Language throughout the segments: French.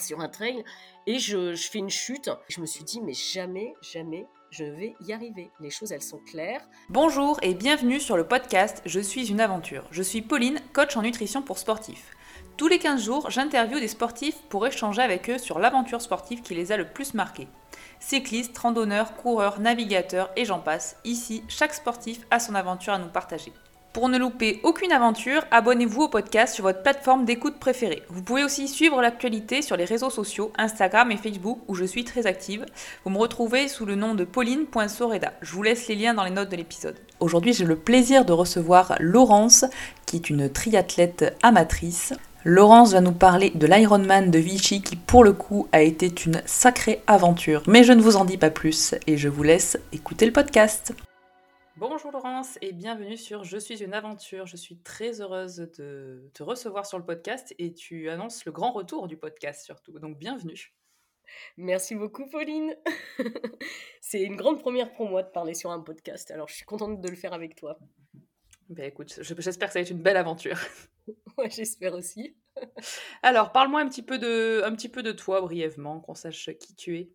sur un trail et je, je fais une chute. Je me suis dit, mais jamais, jamais je vais y arriver. Les choses, elles sont claires. Bonjour et bienvenue sur le podcast Je suis une aventure. Je suis Pauline, coach en nutrition pour sportifs. Tous les 15 jours, j'interviewe des sportifs pour échanger avec eux sur l'aventure sportive qui les a le plus marqués. Cyclistes, randonneurs, coureurs, navigateurs et j'en passe. Ici, chaque sportif a son aventure à nous partager. Pour ne louper aucune aventure, abonnez-vous au podcast sur votre plateforme d'écoute préférée. Vous pouvez aussi suivre l'actualité sur les réseaux sociaux, Instagram et Facebook, où je suis très active. Vous me retrouvez sous le nom de pauline.soreda. Je vous laisse les liens dans les notes de l'épisode. Aujourd'hui, j'ai le plaisir de recevoir Laurence, qui est une triathlète amatrice. Laurence va nous parler de l'Ironman de Vichy qui pour le coup a été une sacrée aventure. Mais je ne vous en dis pas plus et je vous laisse écouter le podcast. Bonjour Laurence et bienvenue sur Je suis une aventure. Je suis très heureuse de te recevoir sur le podcast et tu annonces le grand retour du podcast surtout. Donc bienvenue. Merci beaucoup Pauline. C'est une grande première pour moi de parler sur un podcast. Alors je suis contente de le faire avec toi. Ben écoute, j'espère que ça va être une belle aventure. Ouais, j'espère aussi. Alors, parle-moi un petit peu de, un petit peu de toi brièvement, qu'on sache qui tu es.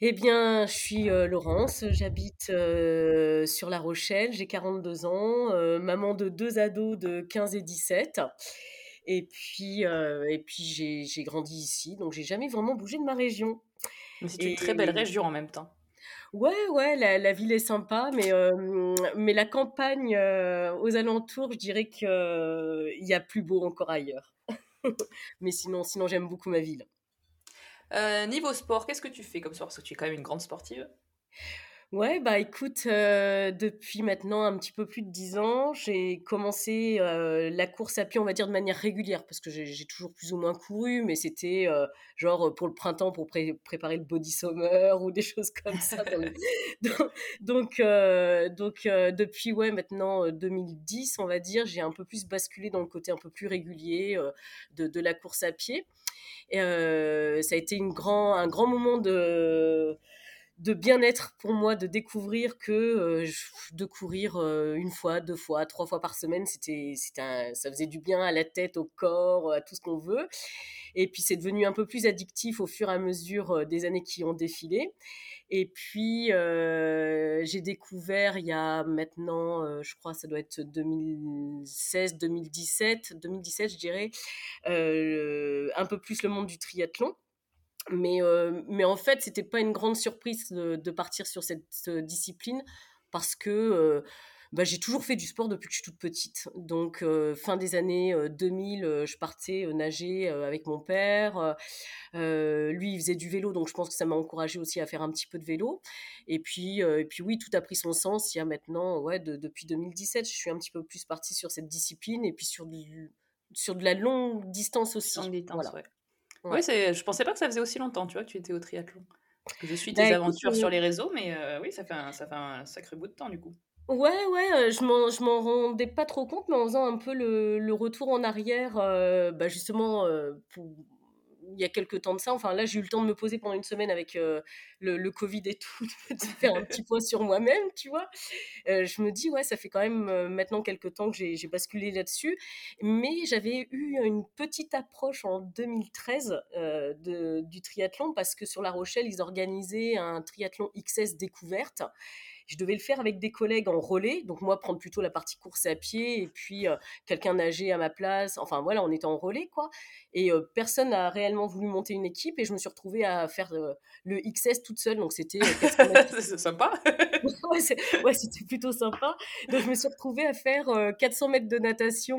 Eh bien, je suis euh, Laurence, j'habite euh, sur La Rochelle, j'ai 42 ans, euh, maman de deux ados de 15 et 17. Et puis, et puis j'ai grandi ici, donc j'ai jamais vraiment bougé de ma région. C'est une très belle région en même temps. Ouais, ouais, la, ville est sympa, mais, mais la campagne aux alentours, je dirais qu'il y a plus beau encore ailleurs. mais sinon, sinon j'aime beaucoup ma ville. Euh, niveau sport, qu'est-ce que tu fais comme sport? Parce que tu es quand même une grande sportive. Ouais, bah écoute, euh, depuis maintenant un petit peu plus de 10 ans, j'ai commencé euh, la course à pied, on va dire, de manière régulière, parce que j'ai toujours plus ou moins couru, mais c'était genre pour le printemps, pour préparer le body summer ou des choses comme ça. donc, donc, depuis, ouais, maintenant 2010, on va dire, j'ai un peu plus basculé dans le côté un peu plus régulier de, de la course à pied. Et, ça a été un grand moment de bien-être pour moi de découvrir que de courir une fois, deux fois, trois fois par semaine, c'était, ça faisait du bien à la tête, au corps, à tout ce qu'on veut. Et puis c'est devenu un peu plus addictif au fur et à mesure des années qui ont défilé. Et puis j'ai découvert il y a maintenant, je crois, ça doit être 2016, 2017, 2017 je dirais, un peu plus le monde du triathlon. Mais, mais en fait, c'était pas une grande surprise de, partir sur cette discipline parce que bah, j'ai toujours fait du sport depuis que je suis toute petite. Donc, fin des années 2000, je partais nager avec mon père. lui, il faisait du vélo, donc je pense que ça m'a encouragé aussi à faire un petit peu de vélo. Et puis, et puis oui, tout a pris son sens. Il y a maintenant, ouais, depuis 2017, je suis un petit peu plus partie sur cette discipline et puis sur, du, sur de la longue distance aussi. Longue distance, voilà. Oui, je pensais pas que ça faisait aussi longtemps, tu vois, que tu étais au triathlon. Je suis tes bah, aventures sur les réseaux, mais oui, ça fait, un, ça fait un sacré bout de temps, du coup. Ouais, ouais, je m'en, je m'en rendais pas trop compte, mais en faisant un peu le, le retour en arrière, bah justement, pour, il y a quelques temps de ça. Enfin, là, j'ai eu le temps de me poser pendant une semaine avec le, le, Covid et tout, de faire un petit point sur moi-même, tu vois. je me dis, ouais, ça fait quand même maintenant quelques temps que j'ai, basculé là-dessus. Mais j'avais eu une petite approche en 2013 de, du triathlon parce que sur La Rochelle, ils organisaient un triathlon XS découverte. Je devais le faire avec des collègues en relais, donc moi prendre plutôt la partie course à pied et puis quelqu'un nager à ma place. Enfin voilà, on était en relais quoi. Et personne n'a réellement voulu monter une équipe et je me suis retrouvée à faire le XS toute seule. Donc c'était c'est sympa. ouais, c'était plutôt sympa. Donc je me suis retrouvée à faire 400 mètres de natation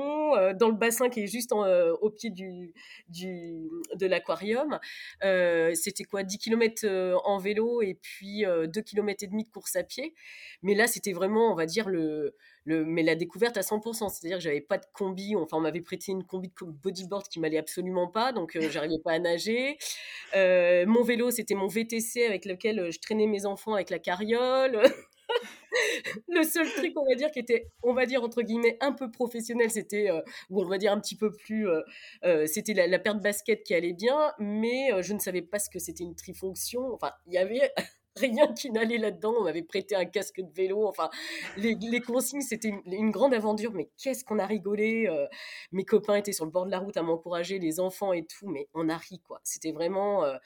dans le bassin qui est juste au pied du, du de l'aquarium. c'était quoi? 10 km en vélo et puis 2 km et demi de course à pied. Mais là, c'était vraiment, on va dire, le, le, mais la découverte à 100%. C'est-à-dire que j'avais pas de combi. Enfin, on m'avait prêté une combi de bodyboard qui m'allait absolument pas, donc euh, j'arrivais pas à nager. Euh, mon vélo, c'était mon VTC avec lequel euh, je traînais mes enfants avec la carriole. le seul truc, on va dire, qui était, on va dire, entre guillemets, un peu professionnel, c'était, ou on va dire un petit peu plus, c'était la, la paire de basket qui allait bien, mais je ne savais pas ce que c'était une trifonction. Enfin, il y avait rien qui n'allait là-dedans. On m'avait prêté un casque de vélo. Enfin, les, les consignes, c'était une, grande aventure. Mais qu'est-ce qu'on a rigolé. Euh, mes copains étaient sur le bord de la route à m'encourager, les enfants et tout. Mais on a ri, quoi. C'était vraiment... Euh,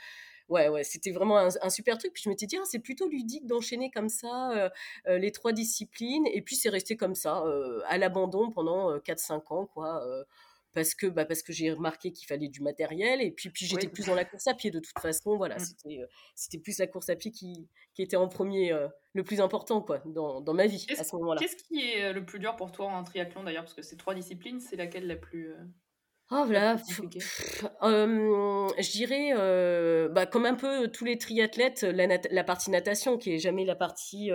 ouais, ouais, c'était vraiment un, super truc. Puis je m'étais dit, ah, c'est plutôt ludique d'enchaîner comme ça euh, les trois disciplines. Et puis c'est resté comme ça, à l'abandon pendant 4-5 ans, quoi parce que bah, parce que j'ai remarqué qu'il fallait du matériel et puis puis j'étais plus dans la course à pied de toute façon voilà mmh. c'était c'était plus la course à pied qui, qui était en premier le plus important quoi dans, dans ma vie à ce moment-là. Qu'est-ce qui est le plus dur pour toi en triathlon d'ailleurs? Parce que ces trois disciplines c'est laquelle la plus Oh voilà, je dirais, bah, comme un peu tous les triathlètes, la, la, partie natation qui est jamais la partie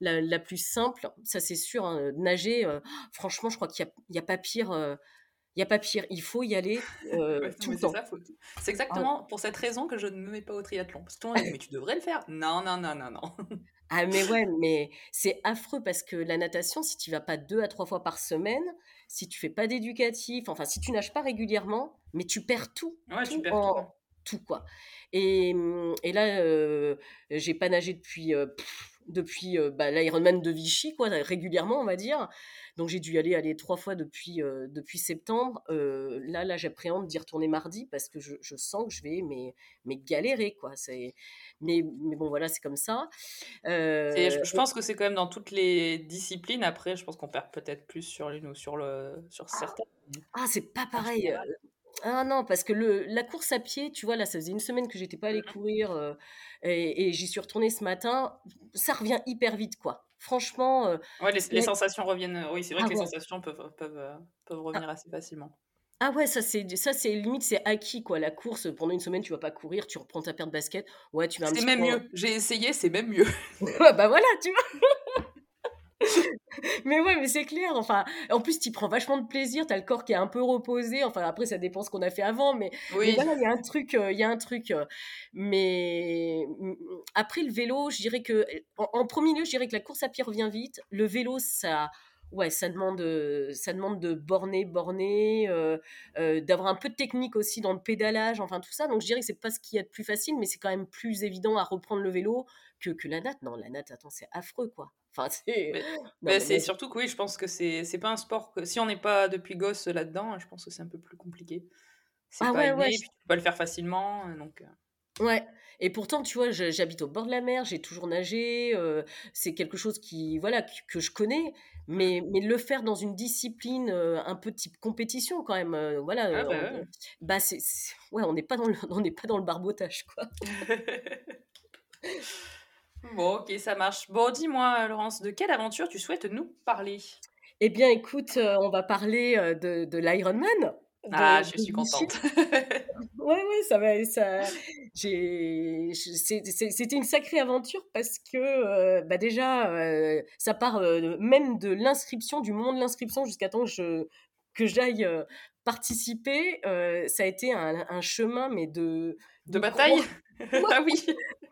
la, la, plus simple, ça c'est sûr. Hein, nager, franchement, je crois qu'il n'y a, a, pas pire il n'y a pas pire, il faut y aller euh, tout le temps. C'est exactement pour cette raison que je ne me mets pas au triathlon. Parce que tout le monde dit, mais tu devrais le faire. Non, non, non, non, non. ah, mais ouais, mais c'est affreux parce que la natation, si tu vas pas deux à trois fois par semaine, si tu fais pas d'éducatif, enfin, si tu nages pas régulièrement, mais tu perds tout. Ouais, tu perds tout. Tout, quoi. Et, mmh, et là, euh, j'ai pas nagé depuis, euh, depuis euh, bah, l'Ironman de Vichy, quoi, régulièrement, on va dire. Donc j'ai dû y aller, aller trois fois depuis, euh, depuis septembre. Euh, là, là j'appréhende d'y retourner mardi parce que je, je, sens que je vais mais, mais galérer. Quoi. Mais, mais bon, voilà, c'est comme ça. Euh, je, pense que c'est quand même dans toutes les disciplines. Après, je pense qu'on perd peut-être plus sur l'une ou sur, le, sur ah. certaines. Ah, c'est pas pareil. Ah non, parce que le, la course à pied, tu vois, là, ça faisait une semaine que j'étais pas allée mmh courir et, et j'y suis retournée ce matin. Ça revient hyper vite, quoi. Franchement. Euh, ouais, les, sensations reviennent. Euh, oui, c'est vrai ah que les sensations peuvent, peuvent, euh, peuvent ah. revenir assez facilement. Ah ouais, ça c'est ça c'est limite c'est acquis quoi. La course pendant une semaine tu vas pas courir, tu reprends ta paire de basket. Ouais, tu vas. C'est même mieux. J'ai essayé, c'est même mieux. bah voilà, tu vois mais ouais, mais c'est clair. Enfin, en plus, tu prends vachement de plaisir. Tu as le corps qui est un peu reposé. Enfin, après, ça dépend ce qu'on a fait avant. Mais, oui. voilà, il y a un truc. Euh, il y a un truc. Euh, mais après, le vélo, je dirais que. En, premier lieu, je dirais que la course à pied revient vite. Le vélo, ça. Ouais, ça demande, ça demande de borner, borner, euh, d'avoir un peu de technique aussi dans le pédalage, enfin tout ça. Donc je dirais que c'est pas ce qui est de plus facile, mais c'est quand même plus évident à reprendre le vélo que, que la natte. Non, la natte, attends, c'est affreux quoi. Enfin, c'est. Mais, c'est surtout que oui, je pense que c'est c'est pas un sport que si on n'est pas depuis gosse là-dedans, je pense que c'est un peu plus compliqué. C'est ah, pas ouais, tu peux pas le faire facilement, donc. Ouais. Et pourtant, tu vois, j'habite au bord de la mer, j'ai toujours nagé. c'est quelque chose qui, voilà, que, je connais. Mais, mais le faire dans une discipline un peu type compétition, quand même, voilà. Ah bah, bah c'est, ouais, on n'est pas dans le, on n'est pas dans le barbotage, quoi. Bon, ok, ça marche. Bon, dis-moi, Laurence, de quelle aventure tu souhaites nous parler? Eh bien, écoute, euh, on va parler euh, de, de l'Ironman. Ah, je suis contente. ouais, ouais, ça va. Ça, c'était une sacrée aventure parce que, euh, bah déjà, ça part même de l'inscription, du moment de l'inscription jusqu'à temps que, je, que j'aille participer. ça a été un, un, chemin, mais de. De, bataille Ah oui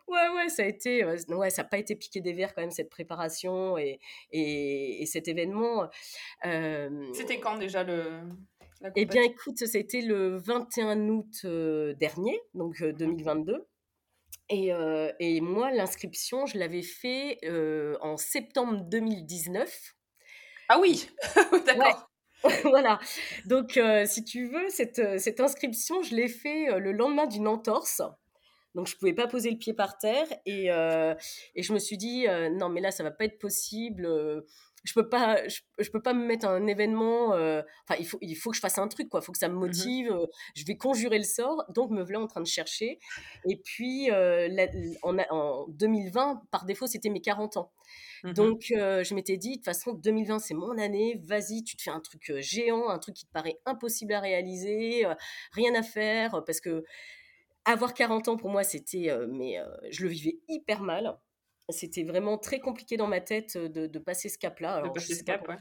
Ouais, ouais, ça a été, ouais, ça n'a pas été piqué des verres quand même cette préparation et, et, cet événement. C'était quand déjà le Eh bien, écoute, c'était le 21 août dernier, donc 2022. Mmh et, et moi, l'inscription, je l'avais fait en septembre 2019. Ah oui, d'accord. voilà. Donc, si tu veux, cette, cette inscription, je l'ai fait le lendemain d'une entorse. Donc, je pouvais pas poser le pied par terre. Et, euh, et je me suis dit, euh, non, mais là, ça va pas être possible. Euh, je peux pas, je, peux pas me mettre un événement. Enfin, il faut, il faut que je fasse un truc, quoi. Il faut que ça me mmh motive. je vais conjurer le sort. Donc, me voilà en train de chercher. Et puis, en, en, 2020, par défaut, c'était mes 40 ans. Mmh Donc, je m'étais dit, de toute façon, 2020, c'est mon année. Vas-y, tu te fais un truc géant, un truc qui te paraît impossible à réaliser, rien à faire, parce que avoir 40 ans, pour moi, c'était. Euh, mais je le vivais hyper mal. C'était vraiment très compliqué dans ma tête de, passer ce cap-là. De passer ce cap, ouais.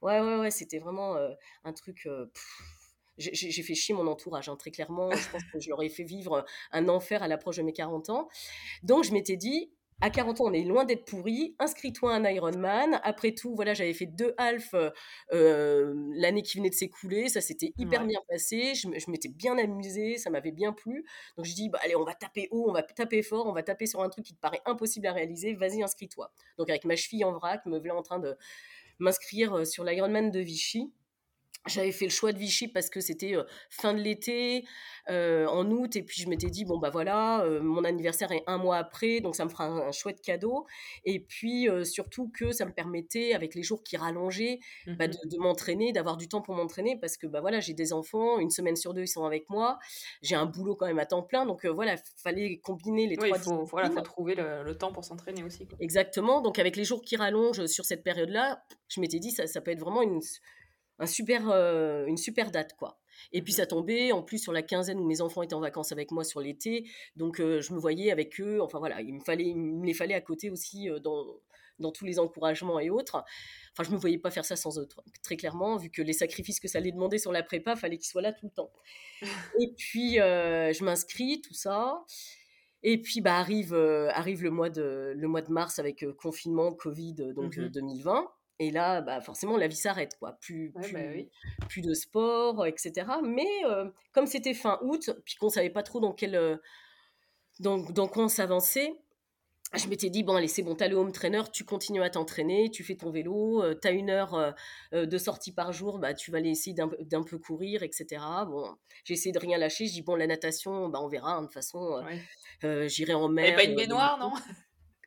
Ouais, ouais, ouais. C'était vraiment un truc. j'ai fait chier mon entourage, hein, très clairement. Je pense que je leur ai fait vivre un enfer à l'approche de mes 40 ans. Donc, je m'étais dit, à 40 ans, on est loin d'être pourri. Inscris-toi à un Ironman. Après tout, voilà, j'avais fait deux halfs l'année qui venait de s'écouler. Ça s'était hyper bien passé. Je, m'étais bien amusée. Ça m'avait bien plu. Donc, je dis, bah, allez, on va taper haut, on va taper fort, on va taper sur un truc qui te paraît impossible à réaliser. Vas-y, inscris-toi. Donc, avec ma cheville en vrac, me voilà en train de m'inscrire sur l'Ironman de Vichy. J'avais fait le choix de Vichy parce que c'était fin de l'été, en août, et puis je m'étais dit, bon, bah voilà, mon anniversaire est un mois après, donc ça me fera un, chouette cadeau. Et puis surtout que ça me permettait, avec les jours qui rallongeaient, bah, mmh de, m'entraîner, d'avoir du temps pour m'entraîner, parce que bah voilà, j'ai des enfants, une semaine sur deux, ils sont avec moi, j'ai un boulot quand même à temps plein, donc voilà, fallait combiner les trois il faut, voilà, faut trouver le, temps pour s'entraîner aussi. Exactement, donc avec les jours qui rallongent sur cette période-là, je m'étais dit, ça, ça peut être vraiment une un super, euh, une super date, quoi. Et puis ça tombait en plus sur la quinzaine où mes enfants étaient en vacances avec moi sur l'été, donc euh, je me voyais avec eux. Enfin voilà, il me fallait, il me les fallait à côté aussi euh, dans, dans tous les encouragements et autres. Enfin, je me voyais pas faire ça sans eux, très clairement, vu que les sacrifices que ça allait demander sur la prépa, fallait qu'ils soient là tout le temps. et puis je m'inscris, tout ça. Et puis bah arrive arrive le mois de le mois de mars avec confinement, Covid, donc 2020. Et là, bah, forcément, la vie s'arrête, quoi. Plus, bah plus, de sport, etc. Mais comme c'était fin août, puis qu'on savait pas trop dans quel, dans, dans quoi on s'avançait, je m'étais dit, bon, allez, c'est bon, t'as le home trainer, tu continues à t'entraîner, tu fais ton vélo, tu t'as une heure de sortie par jour, bah, tu vas aller essayer d'un peu courir, etc. Bon, j'ai essayé de rien lâcher, je dis, bon, la natation, bah, on verra, hein, de toute façon, j'irai en mer. Et pas une baignoire, non?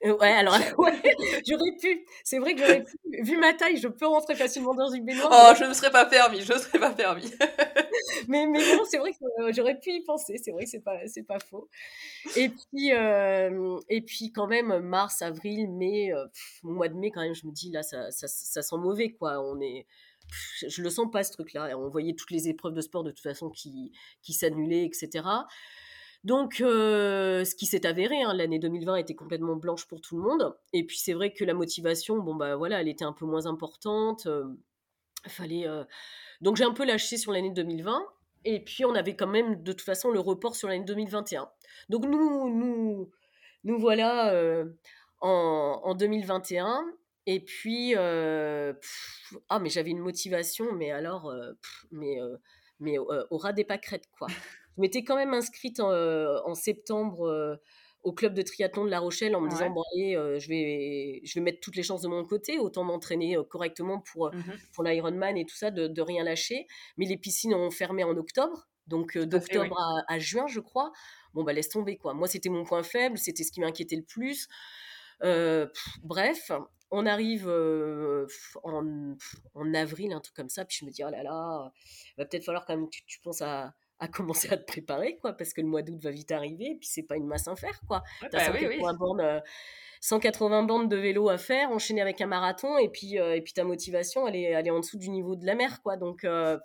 Euh, ouais, alors j'aurais pu. C'est vrai que j'aurais pu. Vu ma taille, je peux rentrer facilement dans une baignoire. Oh, je ne serais pas permis, je ne serais pas permis. mais mais bon, c'est vrai que euh, j'aurais pu y penser. C'est vrai que c'est pas c'est pas faux. Et puis euh, et puis quand même mars, avril, mai, mois de mai quand même, je me dis là ça ça, ça sent mauvais quoi. On est je le sens pas ce truc-là. On voyait toutes les épreuves de sport de toute façon qui qui s'annulaient, etc. Donc, euh, ce qui s'est avéré, hein, l'année 2020 était complètement blanche pour tout le monde. Et puis, c'est vrai que la motivation, bon, bah voilà, elle était un peu moins importante. Euh, fallait. Euh, donc, j'ai un peu lâché sur l'année 2020. Et puis, on avait quand même, de toute façon, le report sur l'année 2021. Donc, nous, nous, nous voilà en, 2021. Et puis, ah, mais j'avais une motivation, mais alors, mais, mais au ras des pâquerettes, quoi. Je m'étais quand même inscrite en, euh, septembre euh, au club de triathlon de La Rochelle en me disant bon allez, euh, je vais je vais mettre toutes les chances de mon côté, autant m'entraîner correctement pour mmh pour l'Ironman et tout ça, de, de, rien lâcher. Mais les piscines ont fermé en octobre, donc d'octobre à, juin je crois. Bon bah laisse tomber quoi. Moi c'était mon point faible, c'était ce qui m'inquiétait le plus. bref, on arrive en, en, avril, un truc comme ça, puis je me dis, oh là là, va peut-être falloir quand même que tu penses à, à commencer à te préparer, quoi, parce que le mois d'août va vite arriver, et puis c'est pas une masse à faire, quoi. T'as 180, bah Bornes, 180 euh, bandes de vélo à faire, enchaîner avec un marathon, et puis, euh, et puis ta motivation, elle est, elle est en dessous du niveau de la mer, quoi. Donc, euh,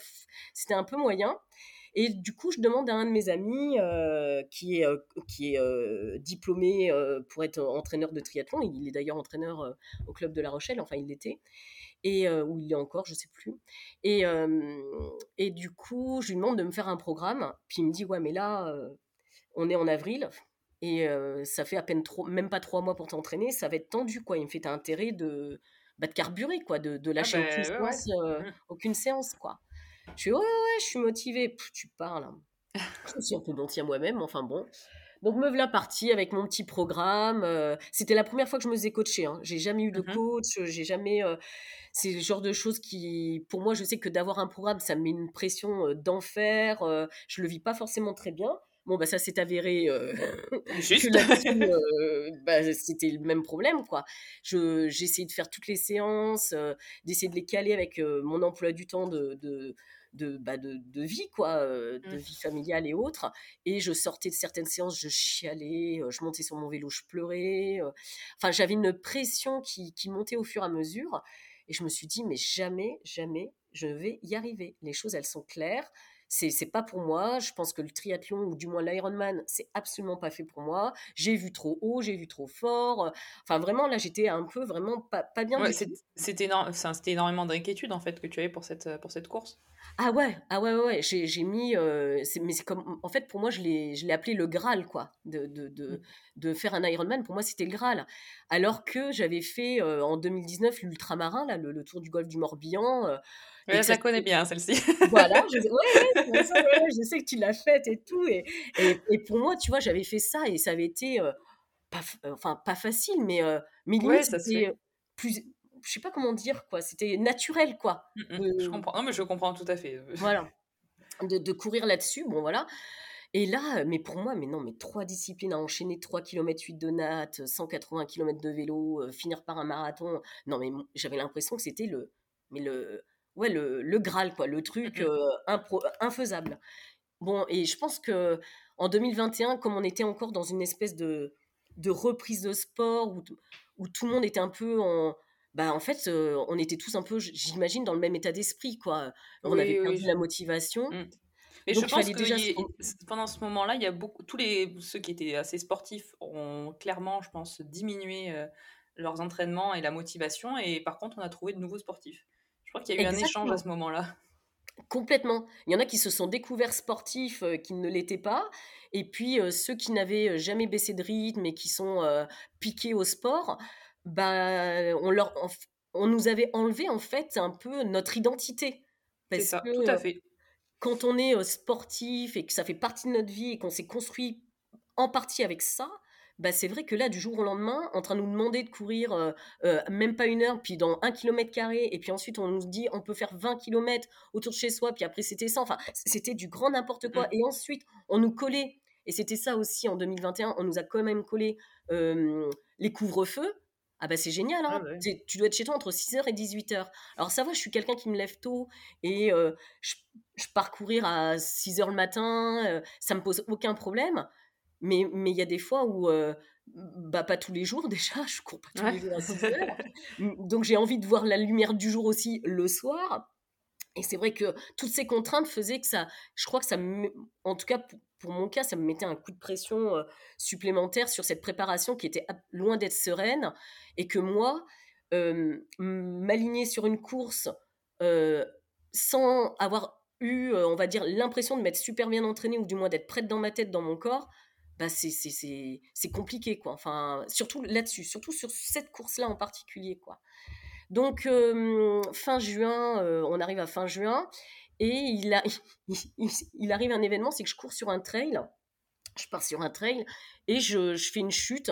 c'était un peu moyen. Et du coup, je demande à un de mes amis qui est, qui est diplômé pour être entraîneur de triathlon. Il est d'ailleurs entraîneur au club de La Rochelle, enfin il l'était et où il est encore, je sais plus. Et, et du coup, je lui demande de me faire un programme. Puis il me dit ouais, mais là, on est en avril et ça fait à peine trop, même pas trois mois pour t'entraîner, ça va être tendu quoi. Il me fait t'as intérêt de bah, de carburer quoi, de, de ah lâcher aucune, séance, aucune séance quoi. Je suis ouais ouais, je suis motivée. tu parles. Hein. je me suis un peu menti à moi-même, enfin bon. Donc me voilà partie avec mon petit programme. C'était la première fois que je me faisais coacher. Hein. J'ai jamais eu de mmh coach, j'ai jamais c'est le genre de choses qui, pour moi, je sais que d'avoir un programme, ça me met une pression d'enfer. je le vis pas forcément très bien. Bon, bah, ça s'est avéré Juste. bah, c'était le même problème, quoi. J'ai essayé de faire toutes les séances, d'essayer de les caler avec mon emploi du temps de, de de, bah de, de, vie, quoi, de mmh. vie familiale et autres. Et je sortais de certaines séances, je chialais, je montais sur mon vélo, je pleurais. Enfin, j'avais une pression qui, qui, montait au fur et à mesure. Et je me suis dit, mais jamais, jamais, je vais y arriver. Les choses, elles sont claires. C'est, c'est pas pour moi. Je pense que le triathlon, ou du moins l'Ironman, c'est absolument pas fait pour moi. J'ai vu trop haut, j'ai vu trop fort. Enfin, vraiment, là, j'étais un peu vraiment pas, pas bien. c'était, c'était, énormément d'inquiétude, en fait, que tu avais pour cette, pour cette course. Ah ouais, ah ouais, ouais, j'ai mis, mais c'est comme, en fait, pour moi, je l'ai appelé le Graal, quoi, de, de, de, mmh. de faire un Ironman. Pour moi, c'était le Graal. Alors que j'avais fait en 2019 l'ultramarin, là, le, tour du golfe du Morbihan. Ouais, je la connais bien, celle-ci. Voilà, je, je sais que tu l'as faite et tout. Et, et, pour moi, tu vois, j'avais fait ça et ça avait été, pas, enfin, pas facile, mais, mais limite, c'était plus je sais pas comment dire quoi, c'était naturel quoi. Mmh, mmh. Je comprends. Non mais je comprends tout à fait. Voilà. De, courir là-dessus, bon voilà. Et là, mais pour moi, mais non, mais trois disciplines à enchaîner, 3 km 8 de natte, 180 km de vélo, euh, finir par un marathon. Non, mais j'avais l'impression que c'était le, mais le, ouais, le, le Graal, quoi, le truc mmh euh, infaisable. Bon, et je pense que en 2021, comme on était encore dans une espèce de, de reprise de sport où, où tout le monde était un peu en, bah, en fait, on était tous un peu, j'imagine, dans le même état d'esprit, quoi. On avait perdu la motivation. Mmh. Mais je pense que déjà pendant ce moment-là, il y a beaucoup, tous les ceux qui étaient assez sportifs ont clairement, je pense, diminué leurs entraînements et la motivation. Et par contre, on a trouvé de nouveaux sportifs. Je crois qu'il y a eu un échange à ce moment-là. Complètement. Il y en a qui se sont découverts sportifs qui ne l'étaient pas. Et puis ceux qui n'avaient jamais baissé de rythme et qui sont piqués au sport, bah, on, leur, on nous avait enlevé en fait un peu notre identité. C'est ça, tout à fait. Quand on est sportif et que ça fait partie de notre vie et qu'on s'est construit en partie avec ça, bah c'est vrai que là, du jour au lendemain, en train de nous demander de courir même pas une heure, puis dans un kilomètre carré, et puis ensuite on nous dit on peut faire 20 kilomètres autour de chez soi, puis après c'était ça, enfin c'était du grand n'importe quoi. Mmh. Et ensuite on nous collait, et c'était ça aussi en 2021, on nous a quand même collé les couvre-feux, ah bah c'est génial, hein ah tu dois être chez toi entre 6h et 18h. Alors ça va, je suis quelqu'un qui me lève tôt et je, pars courir à 6h le matin, ça me pose aucun problème. Mais il y a des fois où, bah pas tous les jours déjà, je cours pas tous les jours à 6h. Donc j'ai envie de voir la lumière du jour aussi le soir. Et c'est vrai que toutes ces contraintes faisaient que ça, je crois que ça, en tout cas pour mon cas, ça me mettait un coup de pression supplémentaire sur cette préparation qui était loin d'être sereine et que moi, m'aligner sur une course sans avoir eu, on va dire, l'impression de m'être super bien entraînée ou du moins d'être prête dans ma tête, dans mon corps, bah c'est compliqué, quoi. Enfin, surtout là-dessus, surtout sur cette course-là en particulier, quoi. Donc, fin juin, on arrive à fin juin, et il, a, il, arrive un événement, c'est que je cours sur un trail. Je pars sur un trail et je, je fais une chute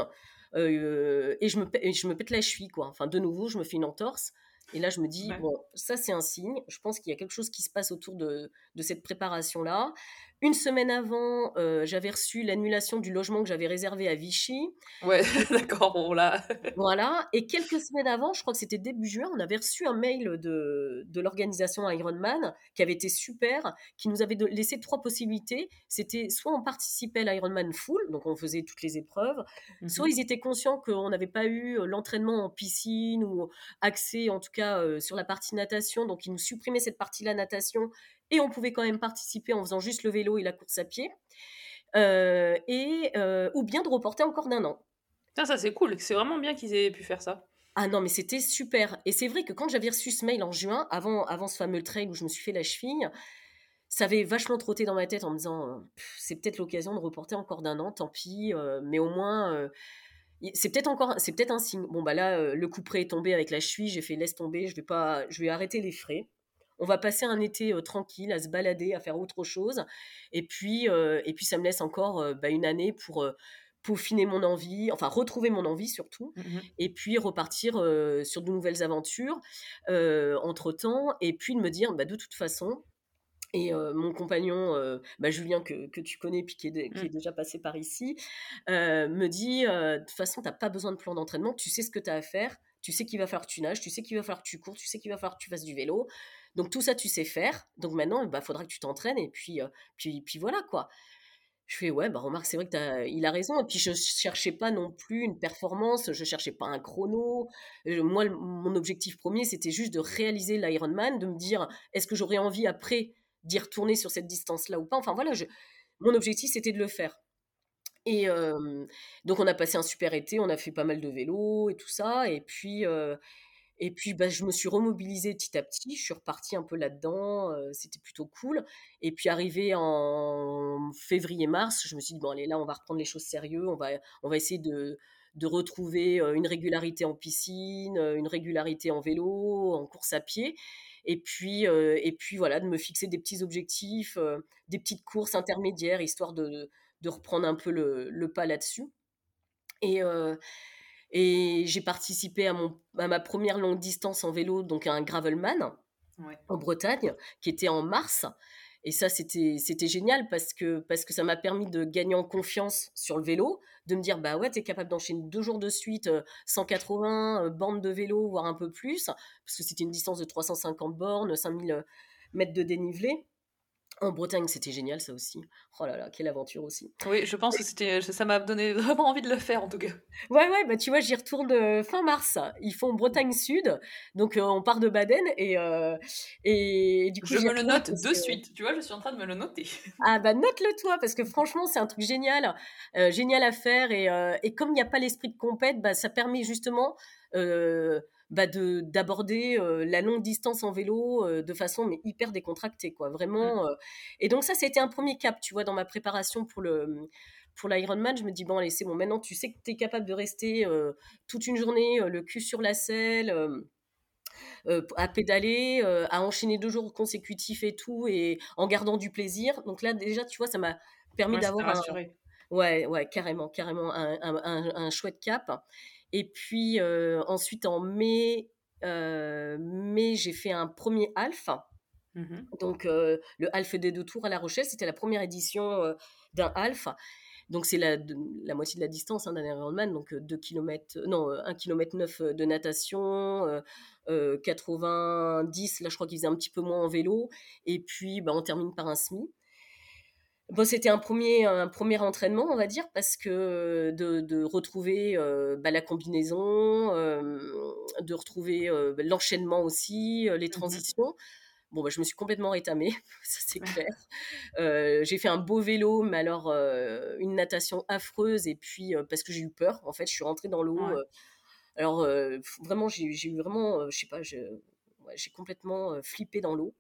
euh, et, je me, je me pète la cheville, quoi. Enfin, de nouveau, je me fais une entorse. Et là, je me dis, bon, ça, c'est un signe. Je pense qu'il y a quelque chose qui se passe autour de, de cette préparation-là. Une semaine avant, euh, j'avais reçu l'annulation du logement que j'avais réservé à Vichy. Ouais, d'accord, bon là. voilà. Et quelques semaines avant, je crois que c'était début juin, on avait reçu un mail de, de l'organisation Ironman qui avait été super, qui nous avait laissé trois possibilités. C'était soit on participait à l'Ironman full, donc on faisait toutes les épreuves, mmh soit ils étaient conscients qu'on n'avait pas eu euh, l'entraînement en piscine ou accès en tout cas euh, sur la partie natation, donc ils nous supprimaient cette partie-là natation et on pouvait quand même participer en faisant juste le vélo et la course à pied, euh, et, euh, ou bien de reporter encore d'un an. Ça, ça c'est cool, c'est vraiment bien qu'ils aient pu faire ça. Ah non, mais c'était super. Et c'est vrai que quand j'avais reçu ce mail en juin, avant, avant ce fameux trail où je me suis fait la cheville, ça avait vachement trotté dans ma tête en me disant c'est peut-être l'occasion de reporter encore d'un an, tant pis, euh, mais au moins. c'est peut-être encore c'est peut-être un signe bon bah là le coup près est tombé avec la cheville j'ai fait laisse tomber je vais pas je vais arrêter les frais on va passer un été tranquille, à se balader, à faire autre chose. Et puis, et puis ça me laisse encore bah, une année pour peaufiner mon envie, enfin retrouver mon envie surtout, mmh et puis repartir sur de nouvelles aventures entre-temps, et puis de me dire, bah, de toute façon, et mon compagnon, bah, Julien, que, tu connais, puis qui est, mmh. déjà passé par ici, me dit, de toute façon, tu n'as pas besoin de plan d'entraînement, tu sais ce que tu as à faire, tu sais qu'il va falloir que tu nages, tu sais qu'il va falloir que tu cours, tu sais qu'il va falloir que tu fasses du vélo, donc tout ça, tu sais faire. Donc maintenant, il bah, faudra que tu t'entraînes et puis, puis, puis voilà quoi. Je fais ouais, bah remarque, c'est vrai que il a raison. Et puis je cherchais pas non plus une performance, je cherchais pas un chrono. moi, mon objectif premier, c'était juste de réaliser l'Ironman, de me dire est-ce que j'aurais envie après d'y retourner sur cette distance-là ou pas? Enfin voilà, mon objectif, c'était de le faire. Et donc on a passé un super été, on a fait pas mal de vélo et tout ça. Et puis Et puis, bah, je me suis remobilisée petit à petit. Je suis repartie un peu là-dedans. C'était plutôt cool. Et puis, arrivé en février-mars, je me suis dit, bon, allez, là, on va reprendre les choses sérieux. On va, on va essayer de, de retrouver une régularité en piscine, une régularité en vélo, en course à pied. Et puis, et puis voilà, de me fixer des petits objectifs, des petites courses intermédiaires, histoire de, de reprendre un peu le, le pas là-dessus. Et, et j'ai participé à, mon, à ma première longue distance en vélo, donc à un Gravelman en Bretagne, qui était en mars. Et ça, c'était, génial parce que, parce que ça m'a permis de gagner en confiance sur le vélo, de me dire, bah ouais, tu es capable d'enchaîner deux jours de suite, 180 euh, bandes de vélo, voire un peu plus, parce que c'était une distance de 350 bornes, 5000 mètres de dénivelé. En Bretagne, c'était génial ça aussi. Oh là là, quelle aventure aussi. Oui, je pense que c'était, ça m'a donné vraiment envie de le faire en tout cas. Ouais, ouais, bah tu vois, j'y retourne euh, fin mars. Ils font Bretagne Sud, donc euh, on part de Baden et, euh, et du coup. Je me le note de suite, tu vois, je suis en train de me le noter. Ah bah note-le toi, parce que franchement, c'est un truc génial, génial à faire et, et comme il n'y a pas l'esprit de compète, bah ça permet justement bah de d'aborder la longue distance en vélo de façon mais hyper décontractée quoi vraiment mmh. et donc ça c'était un premier cap tu vois dans ma préparation pour le mmh, pour l'Ironman, je me dis, bon, allez, c'est bon, maintenant tu sais que tu es capable de rester toute une journée, le cul sur la selle, à pédaler, à enchaîner deux jours consécutifs et tout, et en gardant du plaisir. Donc là, déjà, tu vois, ça m'a permis d'avoir un. Ouais, ouais, carrément, carrément, un, un, un chouette cap. Et puis ensuite en mai, mai j'ai fait un premier half. Mmh Donc le half des deux tours à La Rochelle, c'était la première édition d'un half. Donc c'est la, la, moitié de la distance hein, d'un Ironman, donc 2 km, non 1 km 9 de natation, 90, là je crois qu'ils faisaient un petit peu moins en vélo, et puis bah, on termine par un semi. Bon, c'était un premier, un premier entraînement, on va dire, parce que de, de retrouver euh, bah, la combinaison, euh, de retrouver euh, l'enchaînement aussi, les mmh transitions. Bon, bah, je me suis complètement rétamée, ça c'est clair. j'ai fait un beau vélo, mais alors une natation affreuse, et puis parce que j'ai eu peur, en fait, je suis rentrée dans l'eau. alors, vraiment, j'ai eu vraiment, je sais pas, j'ai complètement flippé dans l'eau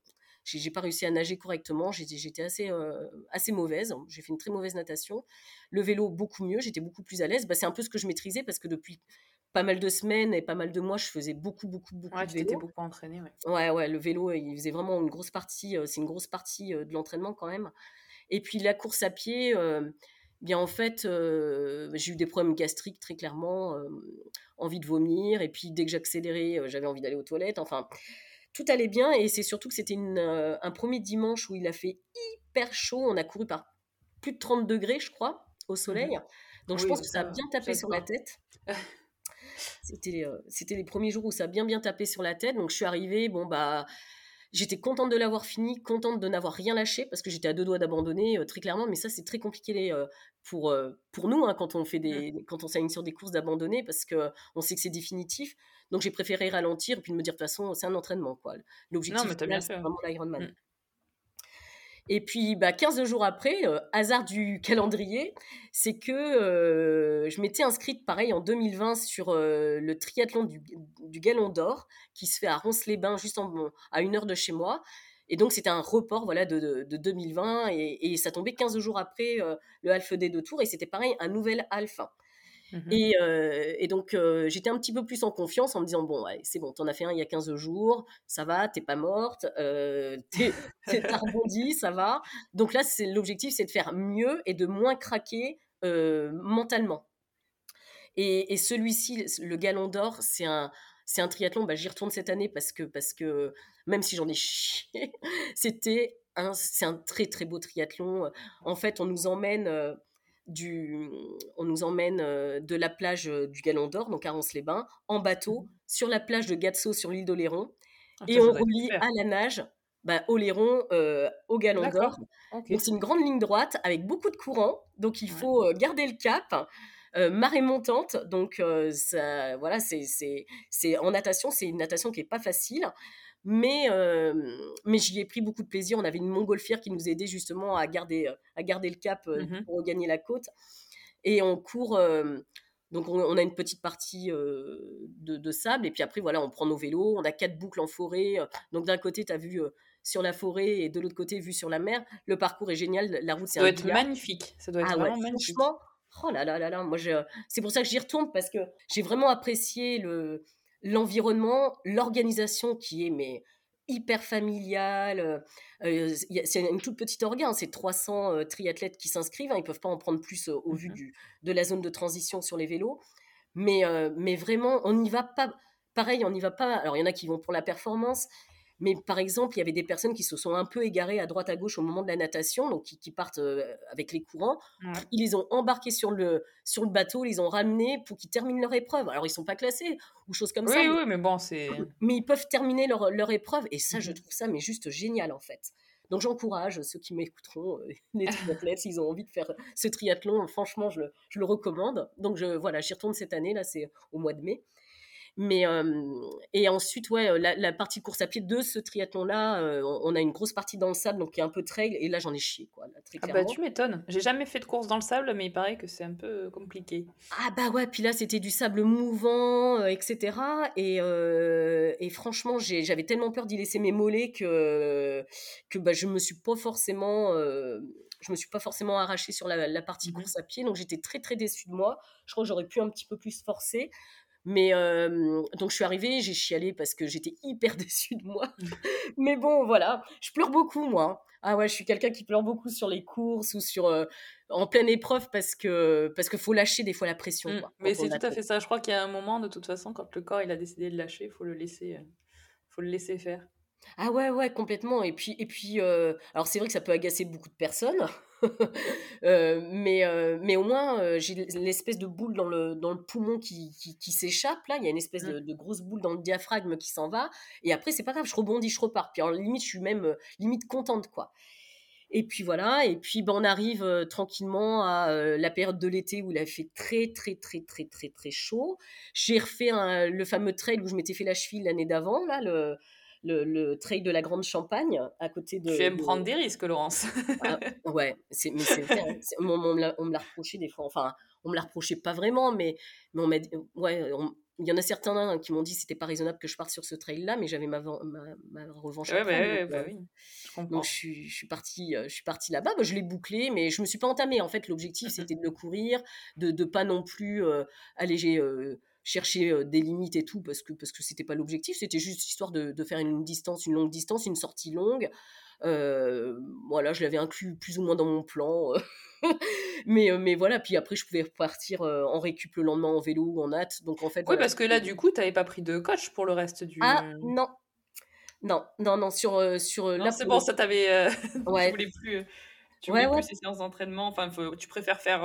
j'ai pas réussi à nager correctement, j'étais assez, euh, assez mauvaise, j'ai fait une très mauvaise natation. Le vélo, beaucoup mieux, j'étais beaucoup plus à l'aise. Bah, c'est un peu ce que je maîtrisais parce que depuis pas mal de semaines et pas mal de mois, je faisais beaucoup, beaucoup, beaucoup de vélo. beaucoup entraîné, ouais. Ouais, ouais, le vélo, il faisait vraiment une grosse partie, euh, c'est une grosse partie euh, de l'entraînement quand même. Et puis la course à pied, bien en fait, j'ai eu des problèmes gastriques très clairement, envie de vomir, et puis dès que j'accélérais, j'avais envie d'aller aux toilettes, enfin tout allait bien et c'est surtout que c'était euh, un premier dimanche où il a fait hyper chaud. On a couru par plus de 30 degrés, je crois, au soleil. Mhm. Donc je pense que ça a bien tapé sur la tête. c'était, euh, c'était les premiers jours où ça a bien bien tapé sur la tête. Donc je suis arrivée, bon bah J'étais contente de l'avoir fini, contente de n'avoir rien lâché parce que j'étais à deux doigts d'abandonner euh, très clairement. Mais ça, c'est très compliqué euh, pour euh, pour nous hein, quand on fait des mmh. quand on s'aligne sur des courses d'abandonner parce que on sait que c'est définitif. Donc j'ai préféré ralentir et puis me dire de toute façon c'est un entraînement quoi. L'objectif c'est vraiment l'Ironman. Mmh. Et puis, bah, 15 jours après, euh, hasard du calendrier, c'est que euh, je m'étais inscrite, pareil, en 2020 sur euh, le triathlon du, Galon d'Or, qui se fait à Ronce-les-Bains, juste à une heure de chez moi. Et donc, c'était un report voilà, de, de, 2020, et, et, ça tombait 15 jours après le Half des deux tours, et c'était pareil, un nouvel Half. Mmh et, et, donc, j'étais un petit peu plus en confiance en me disant, bon, c'est bon, t'en as fait un il y a 15 jours, ça va, t'es pas morte, t'as rebondi, ça va. Donc là, c'est l'objectif, c'est de faire mieux et de moins craquer mentalement. Et, et celui-ci, le Galon d'Or, c'est un, c'est un triathlon, bah, j'y retourne cette année parce que, parce que même si j'en ai chié, c'était un, c'est un très très beau triathlon. En fait, on nous emmène on nous emmène euh, de la plage euh, du Galon d'Or, donc à Ronce-les-Bains, en bateau, mmh sur la plage de Gatso sur l'île d'Oléron. Ah, et on relie à la nage bah, Oléron euh, au Galon d'Or. Donc c'est une grande ligne droite avec beaucoup de courant, donc il faut garder le cap. marée montante, donc ça, voilà, c'est en natation, c'est une natation qui est pas facile. Mais, mais j'y ai pris beaucoup de plaisir. On avait une montgolfière qui nous aidait justement à garder, à garder le cap mmh pour gagner la côte. Et on court, Donc on, a une petite partie de, sable et puis après voilà, on prend nos vélos, on a quatre boucles en forêt. donc d'un côté, tu as vu sur la forêt et de l'autre côté, vu sur la mer. Le parcours est génial, la route c'est Ça doit être magnifique, ça doit être ah vraiment magnifique. Franchement, oh là là là là, moi c'est pour ça que j'y retourne parce que j'ai vraiment apprécié le l'environnement, l'organisation qui est mais hyper familiale. c'est une toute petite organe, c'est 300 triathlètes qui s'inscrivent. Hein, ils peuvent pas en prendre plus au vu mmh du, de la zone de transition sur les vélos. Mais, mais vraiment, on n'y va pas. Pareil, on n'y va pas. Alors, il y en a qui vont pour la performance, mais par exemple, il y avait des personnes qui se sont un peu égarées à droite à gauche au moment de la natation, donc qui, partent avec les courants. Ils les ont embarqués sur le, sur le bateau, ils les ont ramenés pour qu'ils terminent leur épreuve. Alors, ils sont pas classés ou choses comme ça. Oui, oui, mais bon, c'est. Mais ils peuvent terminer leur, leur épreuve. Et ça, je mmh trouve ça mais juste génial, en fait. Donc j'encourage ceux qui m'écouteront, les triathlètes, s'ils ont envie de faire ce triathlon, franchement, je le, je le recommande. Donc je, voilà, j'y retourne cette année, là c'est au mois de mai. Mais et ensuite, ouais, la, partie course à pied de ce triathlon-là, on a une grosse partie dans le sable, donc y a un peu de trail. Et là, j'en ai chié, quoi. ah bah tu m'étonnes. J'ai jamais fait de course dans le sable, mais il paraît que c'est un peu compliqué. Ah bah ouais, puis là, c'était du sable mouvant, etc. Et, et franchement, j'avais tellement peur d'y laisser mes mollets que que bah, je me suis pas forcément je me suis pas forcément arrachée sur la, la partie mmh course à pied, donc j'étais très très déçue de moi. Je crois que j'aurais pu un petit peu plus forcer. Mais donc je suis arrivée, j'ai chialé parce que j'étais hyper déçue de moi. Mais bon, voilà, je pleure beaucoup moi. Hein. Ah ouais, je suis quelqu'un qui pleure beaucoup sur les courses ou sur en pleine épreuve parce que parce qu'il faut lâcher des fois la pression. Mmh. Mais c'est tout à fait ça. Je crois qu'il y a un moment de toute façon quand le corps il a décidé de lâcher, il faut le laisser, faut le laisser faire. Ah ouais, ouais, complètement. Et puis, et puis alors c'est vrai que ça peut agacer beaucoup de personnes, mais, mais au moins j'ai l'espèce de boule dans le, dans le poumon qui, qui, s'échappe. Là, il y a une espèce mmh. de, grosse boule dans le diaphragme qui s'en va. Et après, c'est pas grave, je rebondis, je repars. Puis alors, limite, je suis même limite contente, quoi. Et puis voilà, et puis ben, on arrive tranquillement à la période de l'été où il a fait très très très très très très chaud. J'ai refait le fameux trail où je m'étais fait la cheville l'année d'avant, là, le, le, trail de la Grande Champagne à côté de. Tu aimes prendre des risques, Laurence. Ah, ouais, c'est, mais c'est on, on, me l'a, reproché des fois. Enfin, on me l'a reproché pas vraiment, mais, mais on m'a ouais, il y en a certains qui m'ont dit que c'était pas raisonnable que je parte sur ce trail là mais j'avais ma, ma, revanche à prendre, bah oui. donc je suis, je suis partie je suis partie là-bas bah, je l'ai bouclé mais je me suis pas entamée en fait l'objectif c'était de le courir de ne pas non plus alléger chercher des limites et tout parce que parce que c'était pas l'objectif. C'était juste histoire de, de, faire une distance une longue distance une sortie longue. Voilà je l'avais inclus plus ou moins dans mon plan mais mais voilà. Puis après je pouvais repartir en récup le lendemain en vélo ou en hâte donc en fait oui parce que là du coup tu n'avais pas pris de coach pour le reste du ah non. Non non non sur sur non, c'est bon ça t'avais ouais. tu voulais plus tu voulais plus ces séances d'entraînement. Enfin tu préfères faire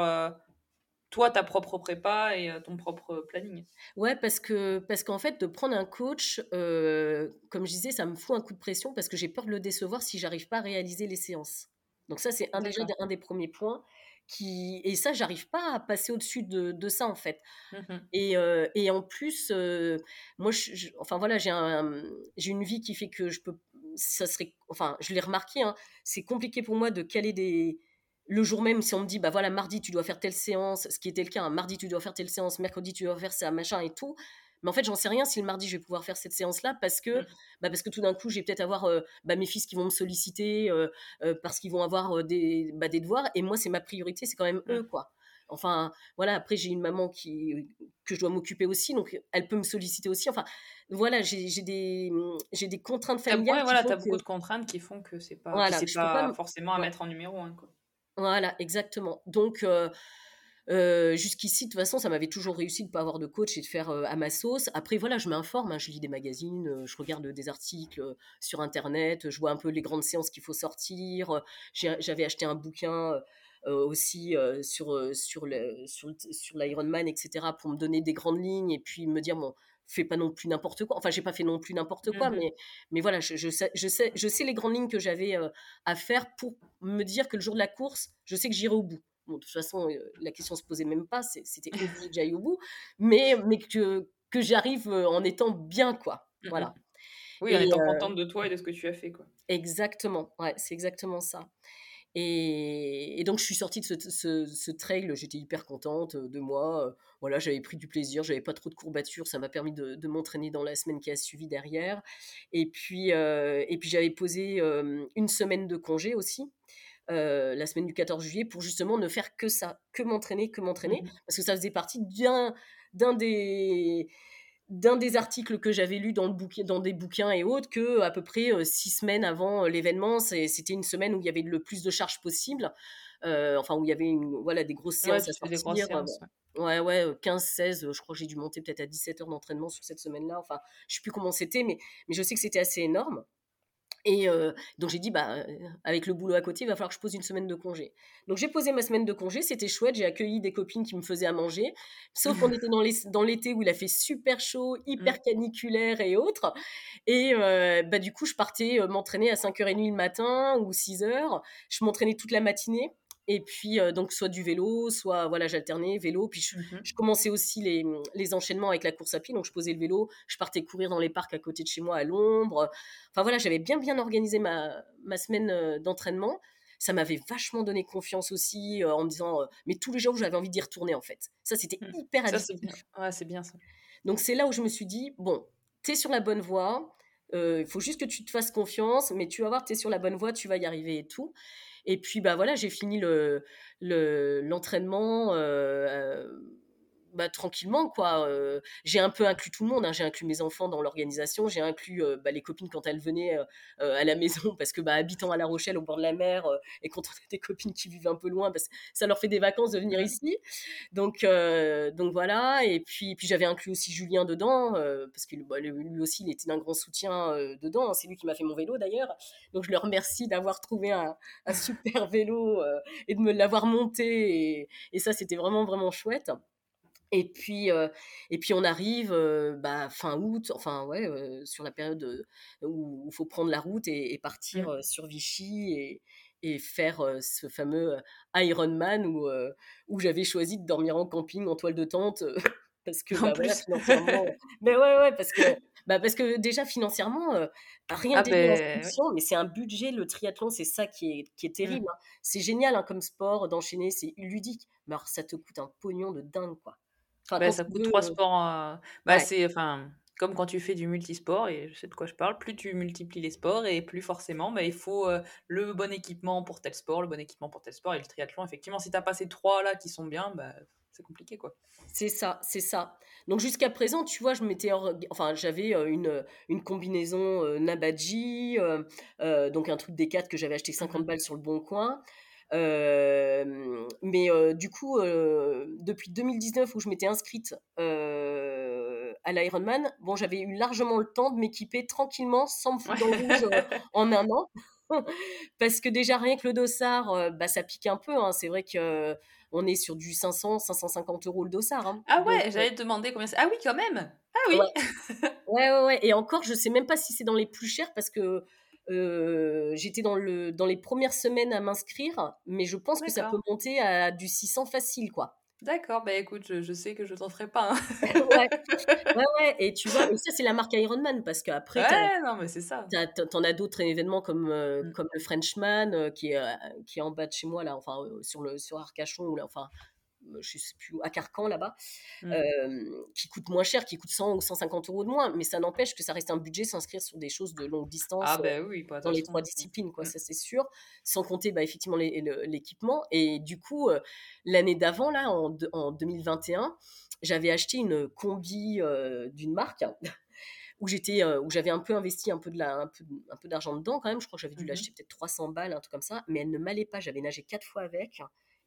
toi ta propre prépa et ton propre planning. Ouais, parce que parce qu'en fait de prendre un coach, comme je disais, ça me fout un coup de pression parce que j'ai peur de le décevoir si j'arrive pas à réaliser les séances. Donc ça c'est un déjà un des premiers points qui et ça j'arrive pas à passer au-dessus de, de, ça en fait. Mmh et, et en plus moi je, enfin voilà j'ai un, une vie qui fait que je peux ça serait enfin je l'ai remarqué hein, c'est compliqué pour moi de caler des le jour même, si on me dit, bah voilà, mardi, tu dois faire telle séance, ce qui était le cas, hein, mardi, tu dois faire telle séance, mercredi, tu dois faire ça, machin et tout. Mais en fait, j'en sais rien si le mardi, je vais pouvoir faire cette séance-là parce que, mmh. bah parce que tout d'un coup, j'ai peut-être avoir euh, bah, mes fils qui vont me solliciter euh, euh, parce qu'ils vont avoir des, bah, des devoirs. Et moi, c'est ma priorité, c'est quand même eux, mmh. quoi. Enfin, voilà, après, j'ai une maman qui, que je dois m'occuper aussi, donc elle peut me solliciter aussi. Enfin, voilà, j'ai des, j'ai des contraintes familiales. Ouais, voilà, tu as beaucoup de contraintes qui font que c'est pas, voilà, pas, forcément à mettre en numéro un, quoi. Voilà, exactement. Donc, jusqu'ici, de toute façon, ça m'avait toujours réussi de ne pas avoir de coach et de faire à ma sauce. Après, voilà, je m'informe, hein, je lis des magazines, je regarde des articles sur Internet, je vois un peu les grandes séances qu'il faut sortir. J'avais acheté un bouquin aussi sur, sur l'Ironman, etc., pour me donner des grandes lignes et puis me dire, bon, fais pas non plus n'importe quoi. Enfin, j'ai pas fait non plus n'importe quoi, mmh mais, mais voilà, je, je, sais, je, sais, je sais les grandes lignes que j'avais à faire pour me dire que le jour de la course, je sais que j'irai au bout. Bon, de toute façon, la question se posait même pas, c'était obligé que j'aille au bout, mais, mais que, que j'arrive en étant bien, quoi. Mmh voilà. Oui, en étant contente de toi et de ce que tu as fait, quoi. Exactement, ouais, c'est exactement ça. Et, donc, je suis sortie de ce, trail, j'étais hyper contente de moi. Voilà, j'avais pris du plaisir, j'avais pas trop de courbatures, ça m'a permis de, m'entraîner dans la semaine qui a suivi derrière. Et puis, et puis j'avais posé une semaine de congé aussi. la semaine du 14 juillet pour justement ne faire que ça, que m'entraîner, que m'entraîner, mmh parce que ça faisait partie d'un des d'un des articles que j'avais lu dans, le dans des bouquins et autres que à peu près euh, six semaines avant euh, l'événement, c'était une semaine où il y avait le plus de charges possible. Euh, enfin, où il y avait une, voilà, des grosses séances à sortir. ouais. ouais, 15, 16, je crois que j'ai dû monter peut-être à 17 heures d'entraînement sur cette semaine-là. Enfin, je sais plus comment c'était, mais, mais je sais que c'était assez énorme. Et donc j'ai dit, bah, avec le boulot à côté, il va falloir que je pose une semaine de congé. Donc j'ai posé ma semaine de congé, c'était chouette, j'ai accueilli des copines qui me faisaient à manger. Sauf qu'on était dans l'été où il a fait super chaud, hyper mmh. caniculaire et autres. Et bah, du coup, je partais m'entraîner à 5h30 le matin ou 6h. Je m'entraînais toute la matinée. Et puis, donc, soit du vélo, soit, voilà, j'alternais vélo. Puis, mmh je, commençais aussi les, les, enchaînements avec la course à pied. Donc, je posais le vélo, je partais courir dans les parcs à côté de chez moi à l'ombre. Enfin, voilà, j'avais bien, bien organisé ma, ma semaine d'entraînement. Ça m'avait vachement donné confiance aussi en me disant, mais tous les jours, j'avais envie d'y retourner, en fait. Ça, c'était mmh. hyper addictif. Ouais, c'est bien ça. Donc, c'est là où je me suis dit, bon, t'es sur la bonne voie. Il faut juste que tu te fasses confiance, mais tu vas voir, t'es sur la bonne voie, tu vas y arriver et tout. Et puis, bah voilà, j'ai fini le, l'entraînement. Euh, bah, tranquillement quoi. j'ai un peu inclus tout le monde, hein. j'ai inclus mes enfants dans l'organisation, j'ai inclus bah, les copines quand elles venaient à la maison parce que bah, habitant à La Rochelle au bord de la mer et quand on a des copines qui vivent un peu loin, parce ça leur fait des vacances de venir ici. Donc donc voilà et puis puis j'avais inclus aussi Julien dedans parce que bah, lui aussi il était d'un grand soutien dedans. Hein. c'est lui qui m'a fait mon vélo d'ailleurs. Donc je le remercie d'avoir trouvé un, super vélo et de me l'avoir monté et, et ça c'était vraiment vraiment chouette. Et puis, et puis on arrive bah, fin août, enfin ouais, sur la période où il faut prendre la route et, partir mmh. sur Vichy et, et faire ce fameux Ironman où, où j'avais choisi de dormir en camping en toile de tente parce que bah, voilà, financièrement. mais ouais, ouais, parce que, bah, parce que déjà financièrement, rien ah ben, mais c'est un budget, le triathlon, c'est ça qui est, qui est mmh. terrible. Hein. C'est génial hein, comme sport d'enchaîner, c'est ludique, mais alors ça te coûte un pognon de dingue, quoi. Bah, ça coûte trois sports. Euh, bah, c'est enfin, comme quand tu fais du multisport, et je sais de quoi je parle, plus tu multiplies les sports et plus forcément, bah, il faut euh, le bon équipement pour tel sport, le bon équipement pour tel sport. Et le triathlon, effectivement, si tu as pas ces trois là qui sont bien, bah, c'est compliqué quoi. C'est ça, c'est ça. Donc jusqu'à présent, tu vois, je m'étais, enfin, j'avais euh, une, une combinaison Nabadji, donc un truc des 4 que j'avais acheté 50 mmh balles sur le bon coin. Euh, mais euh, du coup, euh, depuis 2019 où je m'étais inscrite à l'Ironman, bon, j'avais eu largement le temps de m'équiper tranquillement sans me foutre dans le rouge en un an. Parce que déjà, rien que le dossard, bah, ça pique un peu. Hein. C'est vrai que on est sur du 500, 550 euros le dossard. Hein. Ah ouais, j'allais te demander combien c'est. Ah oui, quand même. Ah oui. Ouais. ouais, ouais, Et encore, je sais même pas si c'est dans les plus chers parce que j'étais dans, le, dans les premières semaines à m'inscrire, mais je pense que ça peut monter à du 600 facile, quoi. D'accord, bah écoute, je, sais que je t'en ferai pas. Hein. ouais. ouais, ouais, et tu vois, ça c'est la marque Ironman parce qu'après, ouais, non mais c'est ça. T'en as d'autres événements comme mmh. comme le Frenchman qui est qui est en bas de chez moi là, enfin sur le sur Arcachon ou là, enfin je sais plus, à Carcan là-bas, mmh. qui coûte moins cher, qui coûte 100 ou 150 euros de moins, mais ça n'empêche que ça reste un budget s'inscrire sur des choses de longue distance ah, bah oui, dans les trois disciplines, quoi, mmh. ça c'est sûr, sans compter bah, effectivement l'équipement. Et du coup, l'année d'avant, là, en, en, 2021, j'avais acheté une combi d'une marque. où j'étais où j'avais un peu investi un peu de la, un peu, un peu d'argent dedans quand même je crois que j'avais dû mmh l'acheter peut-être 300 balles un truc comme ça mais elle ne m'allait pas j'avais nagé quatre fois avec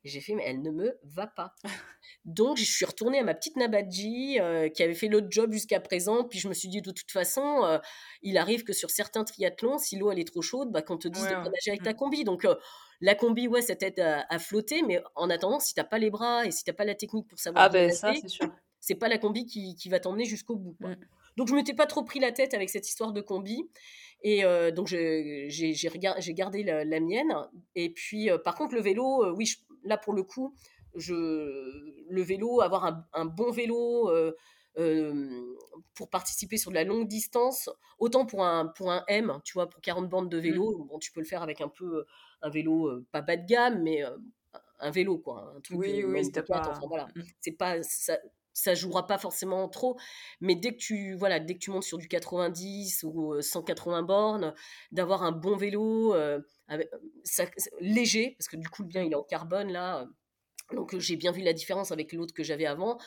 j'ai fait, mais elle ne me va pas. Donc, je suis retournée à ma petite Nabadji euh, qui avait fait l'autre job jusqu'à présent. Puis, je me suis dit, de toute façon, euh, il arrive que sur certains triathlons, si l'eau elle est trop chaude, bah, qu'on te dise de pas nager avec ta mmh. combi. Donc, euh, la combi, ouais, ça t'aide à, flotter. Mais en attendant, si tu n'as pas les bras et si tu n'as pas la technique pour savoir. Ah, ben ça, c'est sûr. C'est pas la combi qui, qui va t'emmener jusqu'au bout. Mmh. Donc, je m'étais pas trop pris la tête avec cette histoire de combi. Et donc, j'ai gardé la, mienne. Et puis, par contre, le vélo, oui, là, pour le coup, je, le vélo, avoir un, bon vélo pour participer sur de la longue distance, autant pour un, pour un M, tu vois, pour 40 bandes de vélo, mmh. bon, tu peux le faire avec un peu un vélo, pas bas de gamme, mais un vélo, quoi. Un truc oui, oui, pas... voilà. Mmh. C'est pas, ça, ça jouera pas forcément trop, mais dès que tu, voilà, dès que tu montes sur du 90 ou 180 bornes, d'avoir un bon vélo, léger, parce que du coup, le bien, il est en carbone, là. Donc, j'ai bien vu la différence avec l'autre que j'avais avant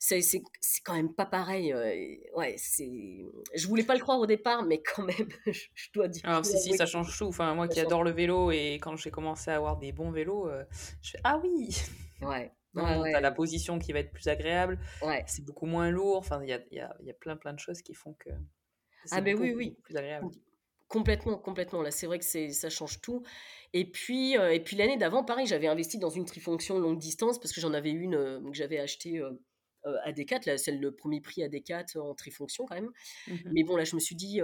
c'est quand même pas pareil. ouais, c'est. Je voulais pas le croire au départ, mais quand même, je, dois dire. Alors si si, ça change tout. Enfin, moi qui adore le vélo et quand j'ai commencé à avoir des bons vélos, je fais ah oui. Ouais. Non, ouais, la position qui va être plus agréable. Ouais. C'est beaucoup moins lourd. Enfin, il y a, y, a, y a, plein plein de choses qui font que. Ah ben oui oui. Plus agréable. Complètement, complètement. Là, c'est vrai que ça change tout. Et puis, et puis l'année d'avant, pareil, j'avais investi dans une trifonction longue distance parce que j'en avais une que j'avais achetée euh, à Decat, là, c'est le premier prix à Decat en trifonction quand même. Mmh Mais bon, là, je me suis dit,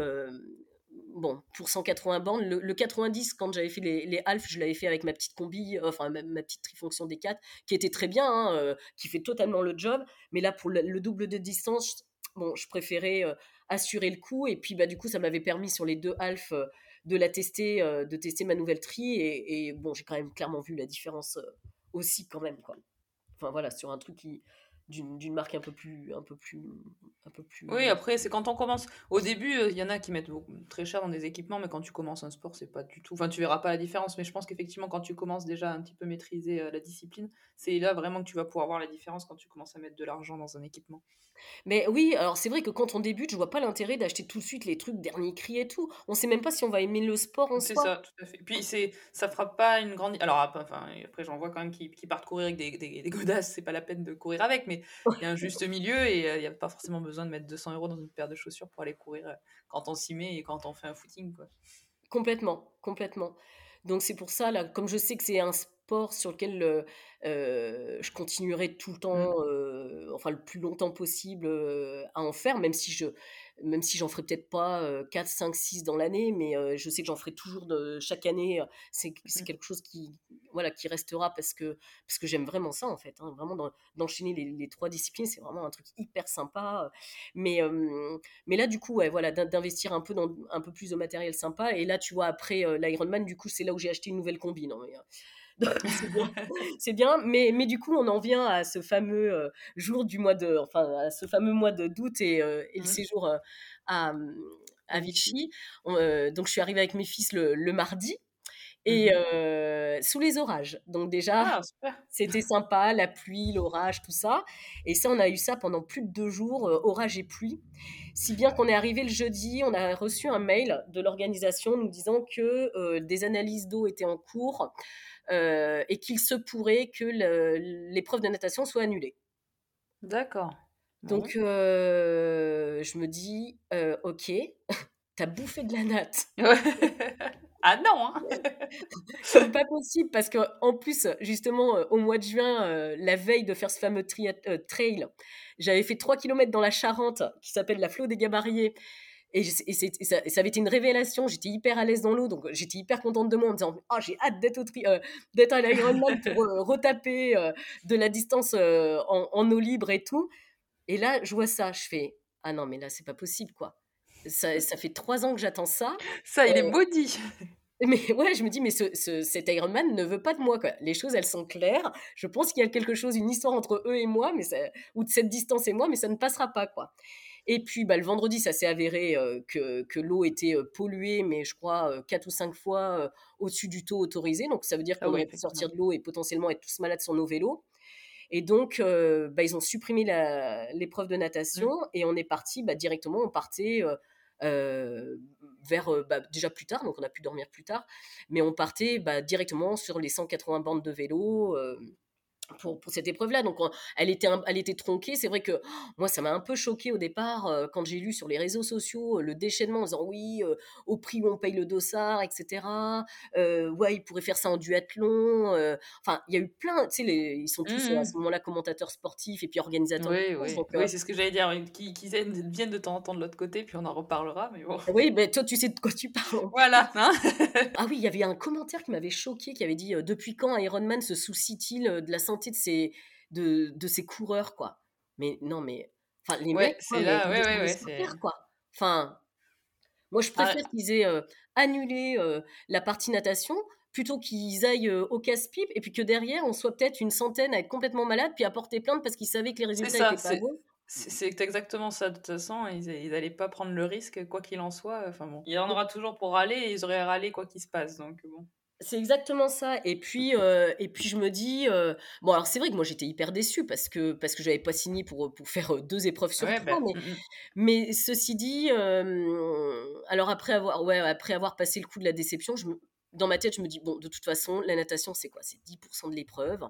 bon, pour 180 bornes, le, 90, quand j'avais fait les, les je l'avais fait avec ma petite combi, enfin ma, petite trifonction Decat, qui était très bien, hein, qui fait totalement le job. Mais là, pour le, double de distance, bon, je préférais assurer le coup. Et puis, bah, du coup, ça m'avait permis sur les deux half de la tester, de tester ma nouvelle tri. Et, et bon, j'ai quand même clairement vu la différence aussi quand même, quoi. Enfin voilà, sur un truc qui, d'une marque un peu plus un peu plus un peu plus oui après c'est quand on commence. Au début euh, il y en a qui mettent très cher dans des équipements mais quand tu commences un sport c'est pas du tout enfin tu verras pas la différence mais je pense qu'effectivement quand tu commences déjà un petit peu maîtriser euh, la discipline c'est là vraiment que tu vas pouvoir voir la différence quand tu commences à mettre de l'argent dans un équipement. Mais oui alors c'est vrai que quand on débute je vois pas l'intérêt d'acheter tout de suite les trucs dernier cri et tout. On sait même pas si on va aimer le sport en c'est ça tout à fait. Puis c'est ça fera pas une grande alors enfin après j'en vois quand même qui, qui partent courir avec des, des, des godasses c'est pas la peine de courir avec mais il y a un juste milieu et euh, il n'y a pas forcément besoin de mettre 200 euros dans une paire de chaussures pour aller courir euh, quand on s'y met et quand on fait un footing. Quoi. Complètement, complètement. Donc c'est pour ça, là, comme je sais que c'est un sport sur lequel euh, je continuerai tout le temps, mmh. enfin le plus longtemps possible à en faire, même si je, même si j'en ferai peut-être pas 4, 5, 6 dans l'année, mais je sais que j'en ferai toujours de, chaque année. C'est mmh. quelque chose qui, voilà, qui restera parce que, parce que j'aime vraiment ça, en fait. Hein, vraiment, d'enchaîner les, trois disciplines, c'est vraiment un truc hyper sympa. Mais, mais là, du coup, ouais, voilà, d'investir un peu dans un peu plus de matériel sympa. Et là, tu vois, après l'Ironman, du coup, c'est là où j'ai acheté une nouvelle combi. Non, c'est bien, mais, mais du coup, on en vient à ce fameux jour du mois de, enfin, à ce fameux mois d'août et, et, le mmh. séjour à, à Vichy. donc, je suis arrivée avec mes fils le, le mardi et mmh sous les orages. Donc déjà, ah, c'était sympa, la pluie, l'orage, tout ça. Et ça, on a eu ça pendant plus de deux jours, orage et pluie. Si bien qu'on est arrivé le jeudi, on a reçu un mail de l'organisation nous disant que des analyses d'eau étaient en cours et qu'il se pourrait que l'épreuve de natation soit annulée. D'accord. Donc je me dis, ok, t'as bouffé de la natte. Ah non hein C'est pas possible parce que en plus, justement, euh, au mois de juin, euh, la veille de faire ce fameux euh, trail, j'avais fait 3 km dans la Charente qui s'appelle la Flot des Gabariers. Et, ça, avait été une révélation. J'étais hyper à l'aise dans l'eau, donc j'étais hyper contente de moi en me disant oh, j'ai hâte d'être, d'être à l'Ironman pour retaper de la distance en, en eau libre et tout. Et là, je vois ça, je fais ah non, mais là, c'est pas possible quoi. Ça, ça fait trois ans que j'attends ça. Ça, il est maudit. Mais ouais, je me dis, mais ce, ce, cet Ironman ne veut pas de moi. Quoi. Les choses, elles sont claires. Je pense qu'il y a quelque chose, une histoire entre eux et moi, mais ça, ou de cette distance et moi, mais ça ne passera pas. quoi. Et puis, bah, le vendredi, ça s'est avéré que, que l'eau était polluée, mais je crois quatre ou cinq fois au-dessus du taux autorisé. Donc, ça veut dire ah qu'on aurait pu sortir de l'eau et potentiellement être tous malades sur nos vélos. Et donc, bah, ils ont supprimé l'épreuve de natation mmh. et on est parti bah, directement. On partait vers bah, déjà plus tard, donc on a pu dormir plus tard, mais on partait bah, directement sur les 180 bandes de vélo pour, pour, cette épreuve-là. Donc, elle, était elle était tronquée. C'est vrai que oh, moi, ça m'a un peu choqué au départ euh, quand j'ai lu sur les réseaux sociaux euh, le déchaînement en disant oui, euh, au prix où on paye le dossard, etc. ouais, ils pourraient faire ça en duathlon. Enfin, il y a eu plein, tu sais, ils sont tous à mmh. ce moment-là commentateurs sportifs et puis organisateurs. Oui, oui. oui c'est ce que j'allais dire, qui, qui, viennent de temps en temps de l'autre côté, puis on en reparlera. Mais bon. Oui, mais toi, tu sais de quoi tu parles. Voilà. Hein ah oui, il y avait un commentaire qui m'avait choqué qui avait dit depuis quand Ironman se soucie-t-il de la santé de ces, de, de ces coureurs, quoi. Mais non, mais. Enfin, les Ouais, mecs, c'est là, ouais, ouais, ouais, laisser c'est. faire, quoi. Enfin, moi, je Ah, préfère qu'ils aient euh, annulé euh, la partie natation plutôt qu'ils aillent euh, au casse-pipe et puis que derrière, on soit peut-être une centaine à être complètement malade puis à porter plainte parce qu'ils savaient que les c'est résultats ça, étaient pas c'est bons. c'est- exactement ça. De toute façon, ils, ils allaient pas prendre le risque, quoi qu'il en soit. Enfin bon, il y en aura toujours pour râler et ils auraient râlé quoi qu'il se passe. Donc bon. C'est exactement ça. Et puis, euh, et puis je me dis, euh, bon, alors c'est vrai que moi j'étais hyper déçue parce que parce que j'avais pas signé pour pour faire deux épreuves sur Ouais, trois. ben, Mais mm, mm. mais ceci dit, euh, alors après avoir ouais après avoir passé le coup de la déception, je me- dans ma tête je me dis bon de toute façon la natation c'est quoi? C'est 10% de l'épreuve.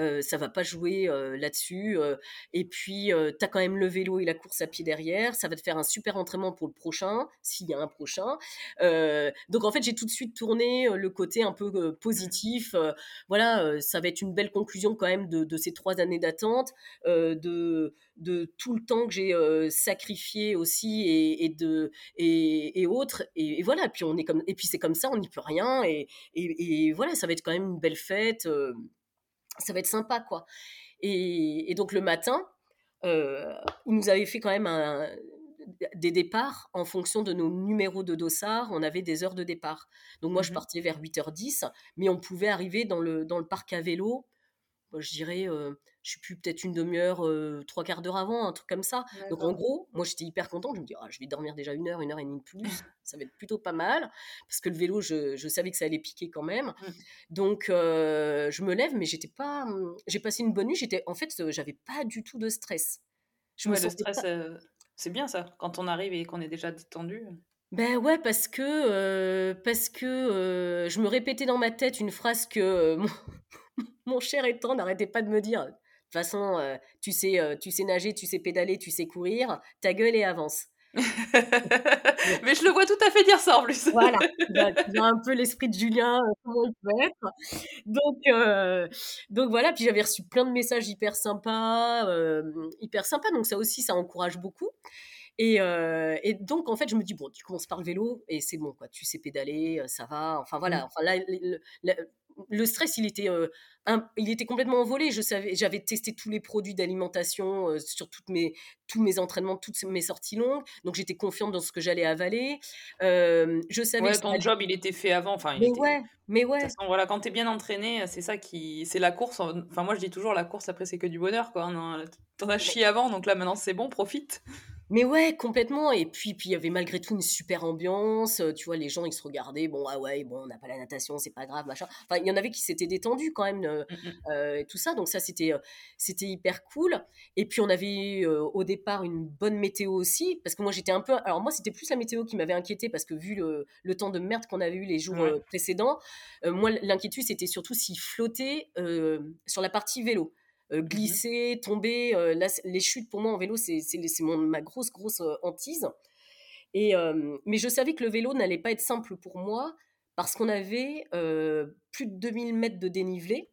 Euh, ça va pas jouer euh, là-dessus. euh, et puis, tu as quand même le vélo et la course à pied derrière. Ça va te faire un super entraînement pour le prochain, s'il y a un prochain. Donc, en fait, j'ai tout de suite tourné le côté un peu euh, positif. Voilà, ça va être une belle conclusion quand même de, de ces trois années d'attente, de, de tout le temps que j'ai sacrifié aussi et, et de, et, et autres. Et, et voilà, puis on est comme, et puis c'est comme ça, on n'y peut rien. Et, et, et voilà, ça va être quand même une belle fête. Ça va être sympa, quoi. Et, et donc le matin, euh, ils nous avaient fait quand même un- des départs en fonction de nos numéros de dossard. On avait des heures de départ. Donc moi, je Mhm. partais vers 8h10, mais on pouvait arriver dans le, dans le parc à vélo, je dirais, euh, je sais plus, peut-être une demi-heure, euh, trois quarts d'heure avant, un truc comme ça. Donc en gros, moi j'étais hyper contente. Je me dis, ah, je vais dormir déjà une heure, une heure et demie de plus. Ça va être plutôt pas mal. Parce que le vélo, je, je savais que ça allait piquer quand même. Mm. Donc euh, je me lève, mais j'étais pas. hum, J'ai passé une bonne nuit. J'étais, en fait, j'avais pas du tout de stress. Je me le stress, pas. euh, c'est bien ça. Quand on arrive et qu'on est déjà détendu. Ben ouais, parce que, euh, parce que euh, je me répétais dans ma tête une phrase que euh, mon, mon cher étant n'arrêtait pas de me dire. De toute façon, euh, tu sais, euh, tu sais nager, tu sais pédaler, tu sais courir, ta gueule et avance. Mais je le vois tout à fait dire ça en plus. Voilà, il y a, il y a un peu l'esprit de Julien, euh, comment il peut être. Donc, euh, donc voilà, puis j'avais reçu plein de messages hyper sympas, euh, hyper sympas, donc ça aussi, ça encourage beaucoup. Et, et donc, en fait, je me dis, bon, tu commences par le vélo et c'est bon, quoi. Tu sais pédaler, ça va. Enfin, voilà. Mm. Enfin, là, le, le- le stress, il était, euh, un- il était complètement envolé. Je savais, j'avais testé tous les produits d'alimentation euh, sur toutes mes, tous mes entraînements, toutes mes sorties longues. Donc, j'étais confiante dans ce que j'allais avaler. Euh, je savais Ouais, que ça ton job, il était fait avant. Enfin, il Mais était. ouais, mais De ouais. toute façon, voilà, quand t'es bien entraîné, c'est ça qui. C'est la course. Enfin, moi, je dis toujours, la course, après, c'est que du bonheur, quoi. Non, T'en as chié avant, donc là, maintenant, c'est bon, profite. Mais ouais, complètement. Et puis, puis il y avait malgré tout une super ambiance. euh, Tu vois, les gens, ils se regardaient. Bon, ah ouais, bon, on n'a pas la natation, c'est pas grave, machin. Enfin, il y en avait qui s'étaient détendus quand même, euh, Mm, mm. euh, et tout ça. Donc ça, c'était, c'était hyper cool. Et puis, on avait eu, euh, au départ une bonne météo aussi, parce que moi, j'étais un peu. Alors moi, c'était plus la météo qui m'avait inquiété, parce que vu le, le temps de merde qu'on avait eu les jours Ouais. précédents, moi, l'inquiétude, c'était surtout s'il flottait sur la partie vélo. Euh, glisser, tomber, là, les chutes pour moi en vélo, c'est ma grosse, grosse hantise. Et, mais je savais que le vélo n'allait pas être simple pour moi parce qu'on avait plus de 2000 mètres de dénivelé.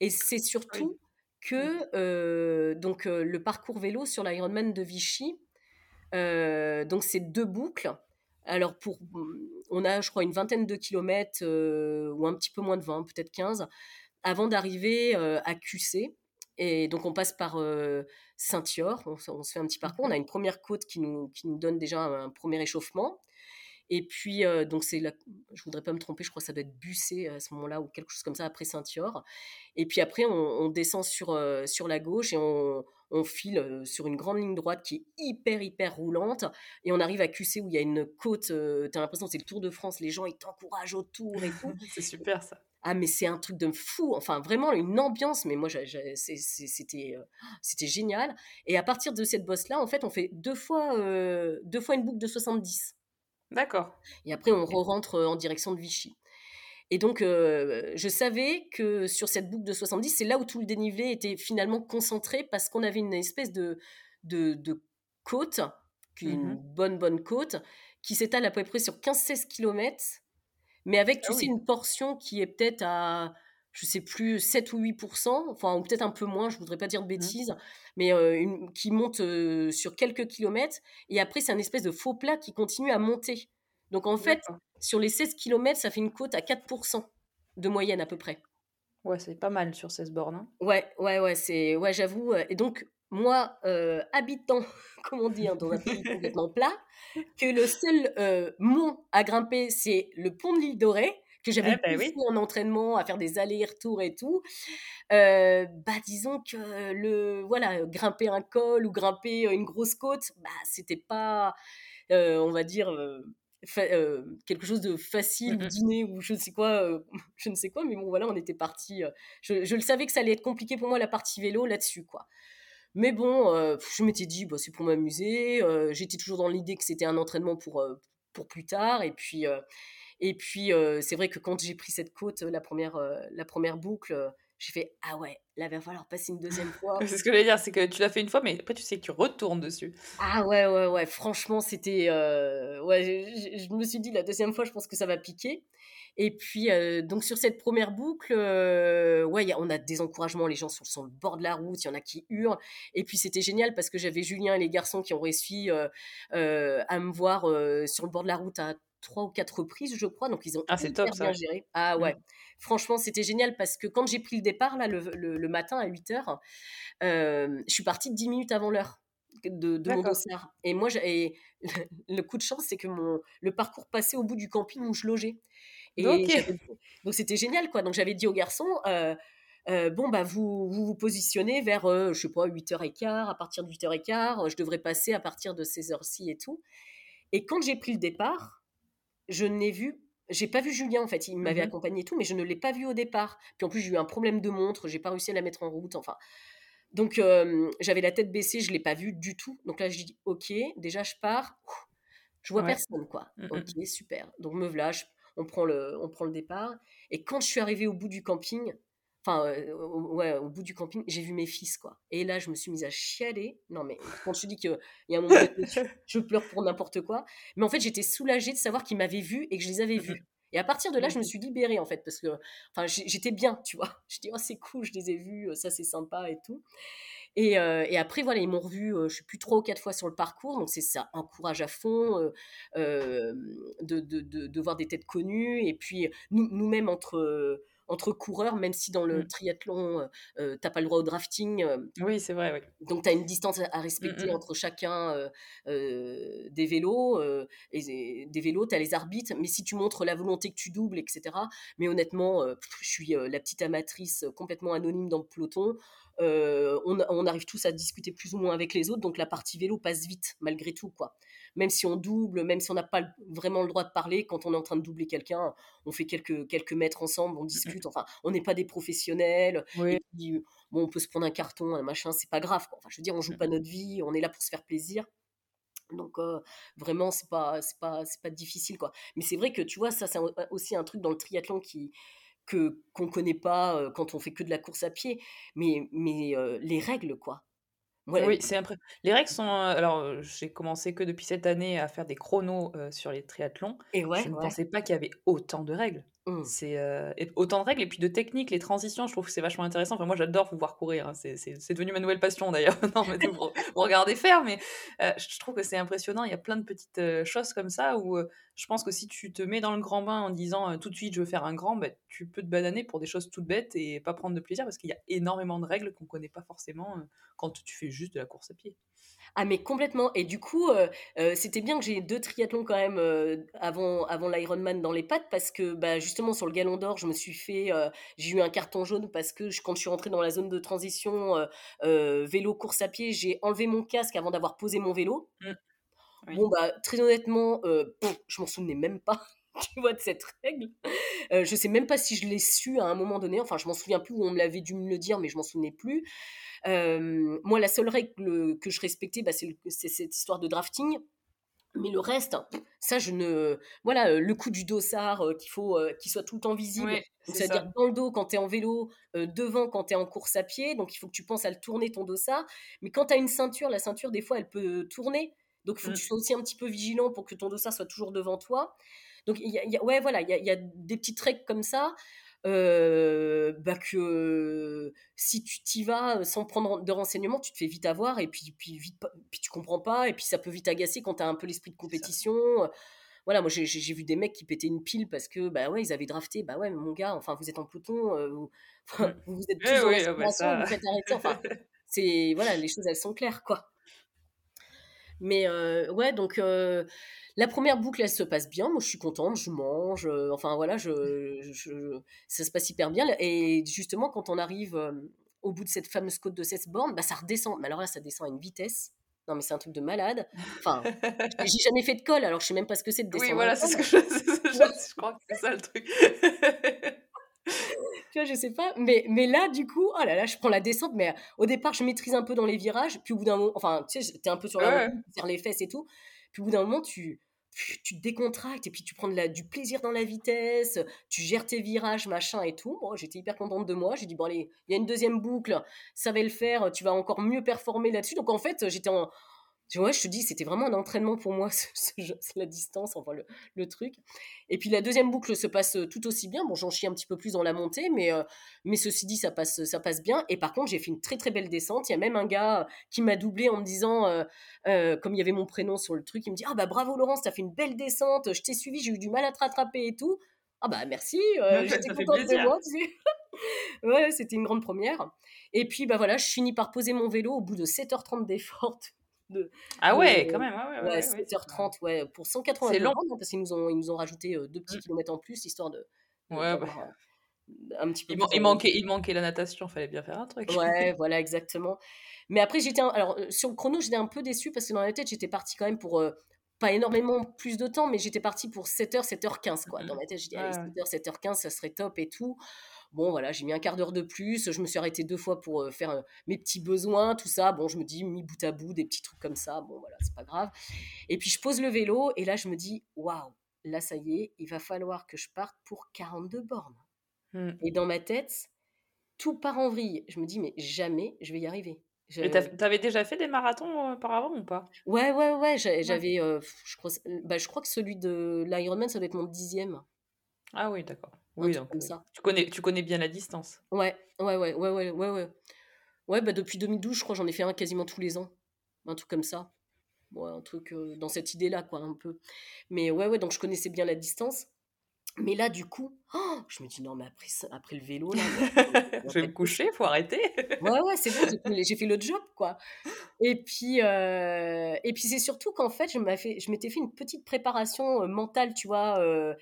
Et c'est surtout Mm. que donc, le parcours vélo sur l'Ironman de Vichy, donc c'est deux boucles. Alors pour, on a je crois une vingtaine de kilomètres euh, ou un petit peu moins de 20, peut-être 15, avant d'arriver euh, à QC. Et donc on passe par euh, Saint-Yor, on, se- on se fait un petit parcours, on a Mhm. une première côte qui nous, qui nous donne déjà un, premier échauffement. Et puis, euh, donc c'est la, je voudrais pas me tromper, je crois que ça doit être Bussé à ce moment-là ou quelque chose comme ça après Saint-Yor. Et puis après, on, on descend sur, euh, sur la gauche et on, on file sur une grande ligne droite qui est hyper, hyper roulante. Et on arrive à QC où il y a une côte, euh, t'as l'impression que c'est le Tour de France, les gens ils t'encouragent autour et tout. c'est super ça. Ah, mais c'est un truc de fou, enfin vraiment une ambiance, mais moi c'était euh, c'était génial. Et à partir de cette bosse-là, en fait, on fait deux fois, euh, deux fois une boucle de 70. D'accord. Et après, on re-rentre en direction de Vichy. Et donc, euh, je savais que sur cette boucle de 70, c'est là où tout le dénivelé était finalement concentré parce qu'on avait une espèce de, de, de côte, est une bonne, bonne côte, qui s'étale à peu près sur 15-16 km, mais avec, tu Ah sais, oui. une portion qui est peut-être à, je sais plus, 7 ou 8%, enfin, ou peut-être un peu moins, je voudrais pas dire de Mhm. bêtises, mais euh, une, qui monte euh, sur quelques kilomètres, et après, c'est un espèce de faux plat qui continue à monter. Donc, en fait, sur les 16 km, ça fait une côte à 4% de moyenne à peu près. Ouais, c'est pas mal sur 16 bornes. Hein. Ouais, ouais, ouais, c'est, ouais, j'avoue. Et donc, moi, habitant, comme on dit, hein, dans un pays complètement plat, que le seul mont à grimper, c'est le pont de l'île Dorée, que j'avais eh ben oui. en entraînement à faire des allers-retours et tout. bah, disons que le, voilà, grimper un col ou grimper une grosse côte, bah, c'était pas, on va dire, quelque chose de facile, mmh dîner ou je ne sais quoi, je ne sais quoi, mais bon voilà, on était parti. Je, je, le savais que ça allait être compliqué pour moi la partie vélo là-dessus, quoi. Mais bon, je m'étais dit, bah, c'est pour m'amuser. J'étais toujours dans l'idée que c'était un entraînement pour, pour plus tard. Et puis, et puis c'est vrai que quand j'ai pris cette côte, la première, la première boucle, j'ai fait ah ouais, là il va falloir passer une deuxième fois. c'est ce que je voulais dire, c'est que tu l'as fait une fois, mais après tu sais que tu retournes dessus. Ah ouais ouais ouais, franchement c'était ouais, je, me suis dit la deuxième fois, je pense que ça va piquer. Et puis, euh, donc sur cette première boucle, euh, ouais, on a des encouragements, les gens sont sur le bord de la route, il y en a qui hurlent. Et puis c'était génial parce que j'avais Julien et les garçons qui ont réussi euh, à me voir sur le bord de la route à trois ou quatre reprises, je crois. Donc ils ont ah, top, bien géré. Ah ouais. Franchement, c'était génial parce que quand j'ai pris le départ, là, le, matin à 8 heures, je suis partie 10 minutes avant l'heure de, mon dossard. Et moi, et le coup de chance, c'est que mon, le parcours passait au bout du camping où je logeais. Et donc c'était génial quoi. Donc j'avais dit aux garçons euh, euh, bon bah vous, vous, positionnez vers euh, je sais pas 8h15 à partir de 8h15 je devrais passer à partir de ces heures-ci et tout. Et quand j'ai pris le départ, je n'ai vu j'ai pas vu Julien en fait, il m'avait mmh accompagné et tout mais je ne l'ai pas vu au départ. Puis en plus j'ai eu un problème de montre, j'ai pas réussi à la mettre en route enfin donc j'avais la tête baissée, je l'ai pas vu du tout. Donc là je dis OK, déjà je pars. Je vois personne quoi. Mmh OK, super. Donc me voilà, on prend le, on prend le départ. Et quand je suis arrivée au bout du camping, enfin, euh, ouais, au bout du camping, j'ai vu mes fils, quoi. Et là, je me suis mise à chialer. Non, mais quand je dis qu'il y a un moment je pleure pour n'importe quoi. Mais en fait, j'étais soulagée de savoir qu'ils m'avaient vu et que je les avais vus. Et à partir de là, je me suis libérée, en fait, parce que enfin, j'étais bien, tu vois. Je dis, oh, c'est cool, je les ai vus, ça, c'est sympa et tout. Et, et, après, voilà, ils m'ont revu, je suis plus trois ou quatre fois sur le parcours, donc c'est ça, encourage à fond euh, de, de, de, voir des têtes connues. Et puis, nous, nous-mêmes, entre, entre coureurs, même si dans le mmh. triathlon, euh, t'as pas le droit au drafting. oui, c'est vrai, oui. Donc, tu as une distance à respecter mmh, mmh. entre chacun des vélos. et, des vélos, tu as les arbitres, mais si tu montres la volonté que tu doubles, etc. Mais honnêtement, je suis la petite amatrice complètement anonyme dans le peloton. Euh, on, arrive tous à discuter plus ou moins avec les autres, donc la partie vélo passe vite malgré tout, quoi. Même si on double, même si on n'a pas vraiment le droit de parler, quand on est en train de doubler quelqu'un, on fait quelques, quelques mètres ensemble, on discute. Enfin, on n'est pas des professionnels. bon, on peut se prendre un carton, un machin, c'est pas grave. Enfin, je veux dire, on joue pas notre vie, on est là pour se faire plaisir. Donc vraiment c'est pas c'est pas c'est pas difficile quoi. Mais c'est vrai que tu vois ça c'est aussi un truc dans le triathlon qui que qu'on connaît pas quand on fait que de la course à pied, mais mais les règles quoi. Oui, c'est impré les règles sont, alors, j'ai commencé que depuis cette année à faire des chronos, sur les triathlons. Et ouais, Je ne pensais pas qu'il y avait autant de règles. Mmh. C'est, autant de règles et puis de techniques, les transitions, je trouve que c'est vachement intéressant. Enfin, moi, j'adore vous voir courir, hein. C'est c'est devenu ma nouvelle passion d'ailleurs. Non, mais vous regardez faire, mais je trouve que c'est impressionnant. Il y a plein de petites, choses comme ça où, je pense que si tu te mets dans le grand bain en disant, «Tout de suite, je veux faire un grand», bah, tu peux te bananer pour des choses toutes bêtes et pas prendre de plaisir parce qu'il y a énormément de règles qu'on connaît pas forcément, quand tu fais juste de la course à pied. Ah mais complètement. Et du coup, euh, euh, c'était bien que j'ai deux triathlons quand même euh, avant, avant l'Ironman dans les pattes parce que bah, justement sur le Galon d'Or, je me suis fait, j'ai eu un carton jaune parce que quand je suis rentrée dans la zone de transition vélo course à pied, j'ai enlevé mon casque avant d'avoir posé mon vélo. Mmh. Bon bah très honnêtement, je m'en souvenais même pas. tu vois, de cette règle. je sais même pas si je l'ai su à un moment donné. Enfin, je m'en souviens plus où on me l'avait dû me le dire, mais je m'en souvenais plus moi, la seule règle que je respectais, bah, c'est cette histoire de drafting. Mais le reste, ça, je ne. Voilà, le coup du dossard, qu'il faut qu'il soit tout le temps visible. C'est-à-dire dans le dos quand tu es en vélo, devant quand tu es en course à pied. Donc, il faut que tu penses à le tourner ton dossard. Mais quand tu as une ceinture, la ceinture, des fois, elle peut tourner. Donc, il faut que mmh. tu sois aussi un petit peu vigilant pour que ton dossard soit toujours devant toi. Donc, y y a, ouais, voilà, il y a, y a, des petites règles comme ça. Euh, bah que si tu t'y vas sans prendre de renseignements, tu te fais vite avoir et puis, puis, vite, puis tu comprends pas et puis ça peut vite agacer quand tu as un peu l'esprit de compétition. voilà, moi j'ai vu des mecs qui pétaient une pile parce que bah ouais, ils avaient drafté, bah ouais, mon gars, enfin vous êtes en peloton, euh, vous, Mmh. vous êtes Ouais, tous en oui, ah bah ça. vous faites arrêter, enfin c'est voilà, les choses elles sont claires quoi. Mais euh, ouais, donc euh, la première boucle elle se passe bien, moi je suis contente, je mange, euh, enfin voilà, je, je- ça se passe hyper bien. Et justement quand on arrive au bout de cette fameuse côte de 16 bornes, bah ça redescend. Mais alors là ça descend à une vitesse. Non mais c'est un truc de malade. Enfin, j'ai jamais fait de col, alors je sais même pas ce que c'est de Oui, descendre voilà, un c'est ce que je, je- je crois que c'est ça le truc. Tu vois, je sais pas. Mais, mais là, du coup, oh là là, je prends la descente. Mais au départ, je maîtrise un peu dans les virages. Puis au bout d'un moment, enfin, tu sais, t'es un peu sur la Ouais. les fesses et tout. Puis au bout d'un moment, tu, tu te décontractes et puis tu prends de la, du plaisir dans la vitesse. Tu gères tes virages, machin et tout. Bon, j'étais hyper contente de moi. J'ai dit, bon, allez, il y a une deuxième boucle. Ça va le faire. Tu vas encore mieux performer là-dessus. Donc en fait, j'étais en. Tu vois, je te dis, c'était vraiment un entraînement pour moi, ce, ce jeu- la distance, enfin le, le truc. Et puis la deuxième boucle se passe euh, tout aussi bien. Bon, j'en chie un petit peu plus dans la montée, mais, euh, mais ceci dit, ça passe, ça passe bien. Et par contre, j'ai fait une très très belle descente. Il y a même un gars qui m'a doublé en me disant, euh, euh, comme il y avait mon prénom sur le truc, il me dit Ah bah bravo Laurence, t'as fait une belle descente, je t'ai suivi, j'ai eu du mal à te rattraper et tout. Ah bah merci, euh, j'étais contente de moi, tu sais. ouais, c'était une grande première. Et puis bah voilà, je finis par poser mon vélo au bout de 7h30 d'effort. De, Ah de- ouais, quand même. Ouais, ouais, Ouais, ouais, ouais, 7h30, ouais, pour 180 C'est long. hein, parce qu'ils nous ont, ils nous ont rajouté euh, deux petits Mm. kilomètres en plus, histoire de, de- Ouais, bah, euh, un petit peu il, man- il manquait, il manquait la natation, fallait bien faire un truc. Ouais, voilà, exactement. Mais après, j'étais. un- Alors, euh, sur le chrono, j'étais un peu déçue parce que dans la tête, j'étais partie quand même pour. euh, pas énormément plus de temps, mais j'étais partie pour 7h, 7h15, quoi. Dans ma tête, j'ai dit, allez, Ouais, ouais. 7h, 7h15, ça serait top et tout. Bon, voilà, j'ai mis un quart d'heure de plus. Je me suis arrêtée deux fois pour euh, faire euh, mes petits besoins, tout ça. Bon, je me dis, mis bout à bout, des petits trucs comme ça. Bon, voilà, c'est pas grave. Et puis, je pose le vélo et là, je me dis, waouh, là, ça y est, il va falloir que je parte pour 42 bornes. Mm. Et dans ma tête, tout part en vrille. Je me dis, mais jamais je vais y arriver. Je- t'as- t'avais déjà fait des marathons euh, auparavant ou pas? Ouais, ouais, ouais, j'a- j'avais, euh, je, crois, bah, je crois que celui de l'Ironman, ça doit être mon dixième, Ah oui, d'accord. Oui, donc comme ça. tu connais, tu connais bien la distance. Ouais, ouais, ouais, ouais, ouais, ouais, ouais. Ouais, bah depuis 2012, je crois, j'en ai fait un quasiment tous les ans, un truc comme ça. Ouais, un truc euh, dans cette idée-là, quoi, un peu. Mais ouais, ouais, donc je connaissais bien la distance. Mais là, du coup, oh, je me dis, non, mais après, après le vélo, là, Je vais me coucher, faut arrêter. Ouais, ouais, c'est bon, j'ai fait, le job, quoi. Et puis, euh, et puis c'est surtout qu'en fait, je fait- m'étais fait une petite préparation euh, mentale, tu vois, euh,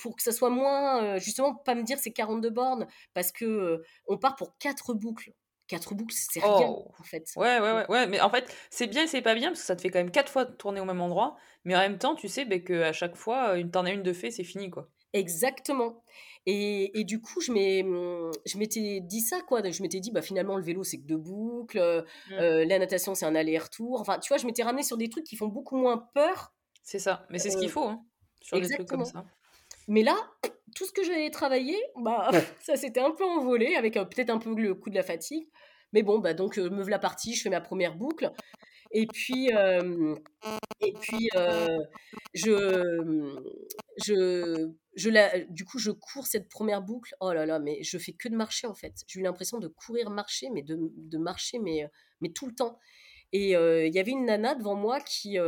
pour que ça soit moins, euh, justement, pas me dire c'est 42 bornes, parce que euh, on part pour quatre boucles. Quatre boucles, c'est rien, Oh. en fait. Ouais, ouais, ouais, ouais. Mais en fait, c'est bien et c'est pas bien parce que ça te fait quand même quatre fois tourner au même endroit. Mais en même temps, tu sais ben, qu'à chaque fois, une t'en as une de fait, c'est fini, quoi. Exactement. Et, et du coup, je m'ai- je m'étais dit ça, quoi. Je m'étais dit, bah, finalement, le vélo, c'est que deux boucles. euh, Mm. euh, la natation, c'est un aller-retour. Enfin, tu vois, je m'étais ramenée sur des trucs qui font beaucoup moins peur. C'est ça. Mais c'est ce qu'il faut, hein, sur des trucs comme exactement. ça. Mais là, tout ce que j'avais travaillé, bah, ça s'était un peu envolé, avec euh, peut-être un peu le coup de la fatigue. Mais bon, bah, donc, euh, me voilà partie, je fais ma première boucle. Et puis, euh, et puis euh, je, je, je la, du coup, je cours cette première boucle. Oh là là, mais je fais que de marcher, en fait. J'ai eu l'impression de courir, marcher, mais de, de marcher, mais, mais tout le temps. Et euh, il y avait une nana devant moi qui,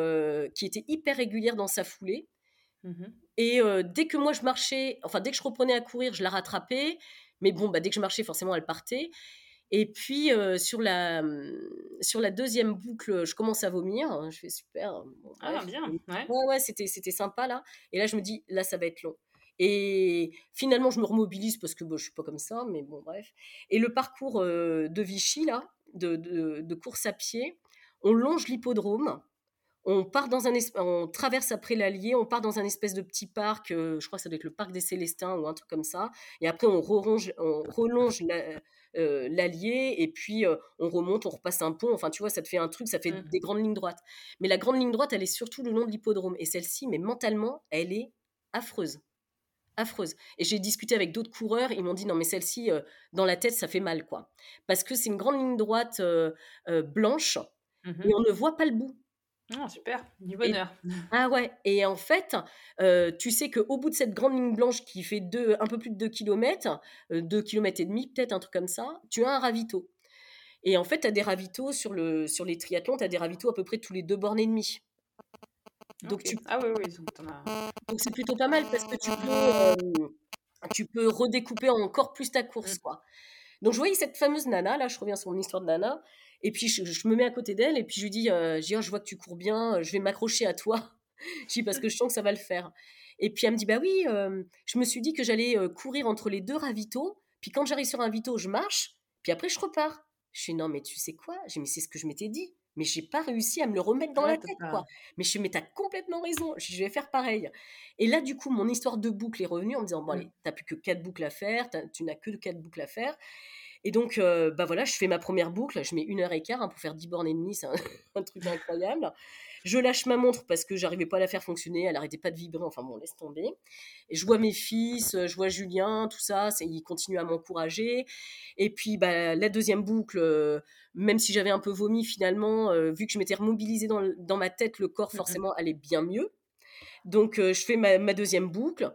qui était hyper régulière dans sa foulée. Mhm. Et euh, dès que moi je marchais, enfin dès que je reprenais à courir, je la rattrapais. Mais bon, bah, dès que je marchais, forcément, elle partait. Et puis euh, sur, la, sur la deuxième boucle, je commence à vomir. hein, Je fais super. bon, Ah, bref. bien. Ouais. Ouais, ouais, c'était, c'était sympa là. Et là, je me dis, là, ça va être long. Et finalement, je me remobilise parce que bon, je suis pas comme ça, mais bon, bref. Et le parcours euh, de Vichy, là, de, de, de course à pied, on longe l'hippodrome. On part dans un on traverse après l'Allier, on part dans un espèce de petit parc, euh, je crois que ça doit être le parc des Célestins ou un truc comme ça. Et après, on, on relonge la- euh, l'Allier et puis euh, on remonte, on repasse un pont. Enfin, tu vois, ça te fait un truc, ça fait Mm. des grandes lignes droites. Mais la grande ligne droite, elle est surtout le long de l'hippodrome. Et celle-ci, mais mentalement, elle est affreuse. Affreuse. Et j'ai discuté avec d'autres coureurs, ils m'ont dit non, mais celle-ci, dans la tête, ça fait mal, quoi. Parce que c'est une grande ligne droite blanche Mhm. et on ne voit pas le bout. Ah, super. Du bonheur. Ah ouais, et en fait, euh, tu sais qu'au bout de cette grande ligne blanche qui fait deux, un peu plus de 2 km, 2 km et demi, peut-être un truc comme ça, tu as un ravito. Et en fait, tu as des ravitaux sur, le, sur les triathlons, tu as des ravitaux à peu près tous les deux bornes et demie. Donc, tu... Ah oui, oui, donc c'est plutôt pas mal parce que tu peux, tu peux redécouper encore plus ta course. Mmh. Quoi. Donc je voyais cette fameuse nana, là je reviens sur mon histoire de nana, et puis je, me mets à côté d'elle et puis je lui dis, euh, je, oh, je vois que tu cours bien, je vais m'accrocher à toi, je dis parce que je sens que ça va le faire. Et puis elle me dit, bah oui, euh, je me suis dit que j'allais euh, courir entre les deux ravitaux, puis quand j'arrive sur un ravito, je marche, puis après je repars. Je dis, non mais tu sais quoi? J'ai mais c'est ce que je m'étais dit mais j'ai pas réussi à me le remettre dans la tête, quoi. Mais je mais t'as complètement raison, je vais faire pareil. Et là, du coup, mon histoire de boucle est revenue en me disant, bon, allez, t'as plus que quatre boucles à faire, tu n'as que quatre boucles à faire. Et donc, euh, bah voilà, je fais ma première boucle, je mets une heure et quart hein, pour faire 10 bornes et demie, c'est un, truc incroyable. Je lâche ma montre parce que j'arrivais pas à la faire fonctionner, elle arrêtait pas de vibrer, enfin bon, laisse tomber. Et je vois mes fils, je vois Julien, tout ça, ils continuent à m'encourager. Et puis, bah, la deuxième boucle, euh, même si j'avais un peu vomi finalement, euh, vu que je m'étais remobilisée dans, dans, ma tête, le corps forcément allait bien mieux. Donc, je fais ma, ma, deuxième boucle,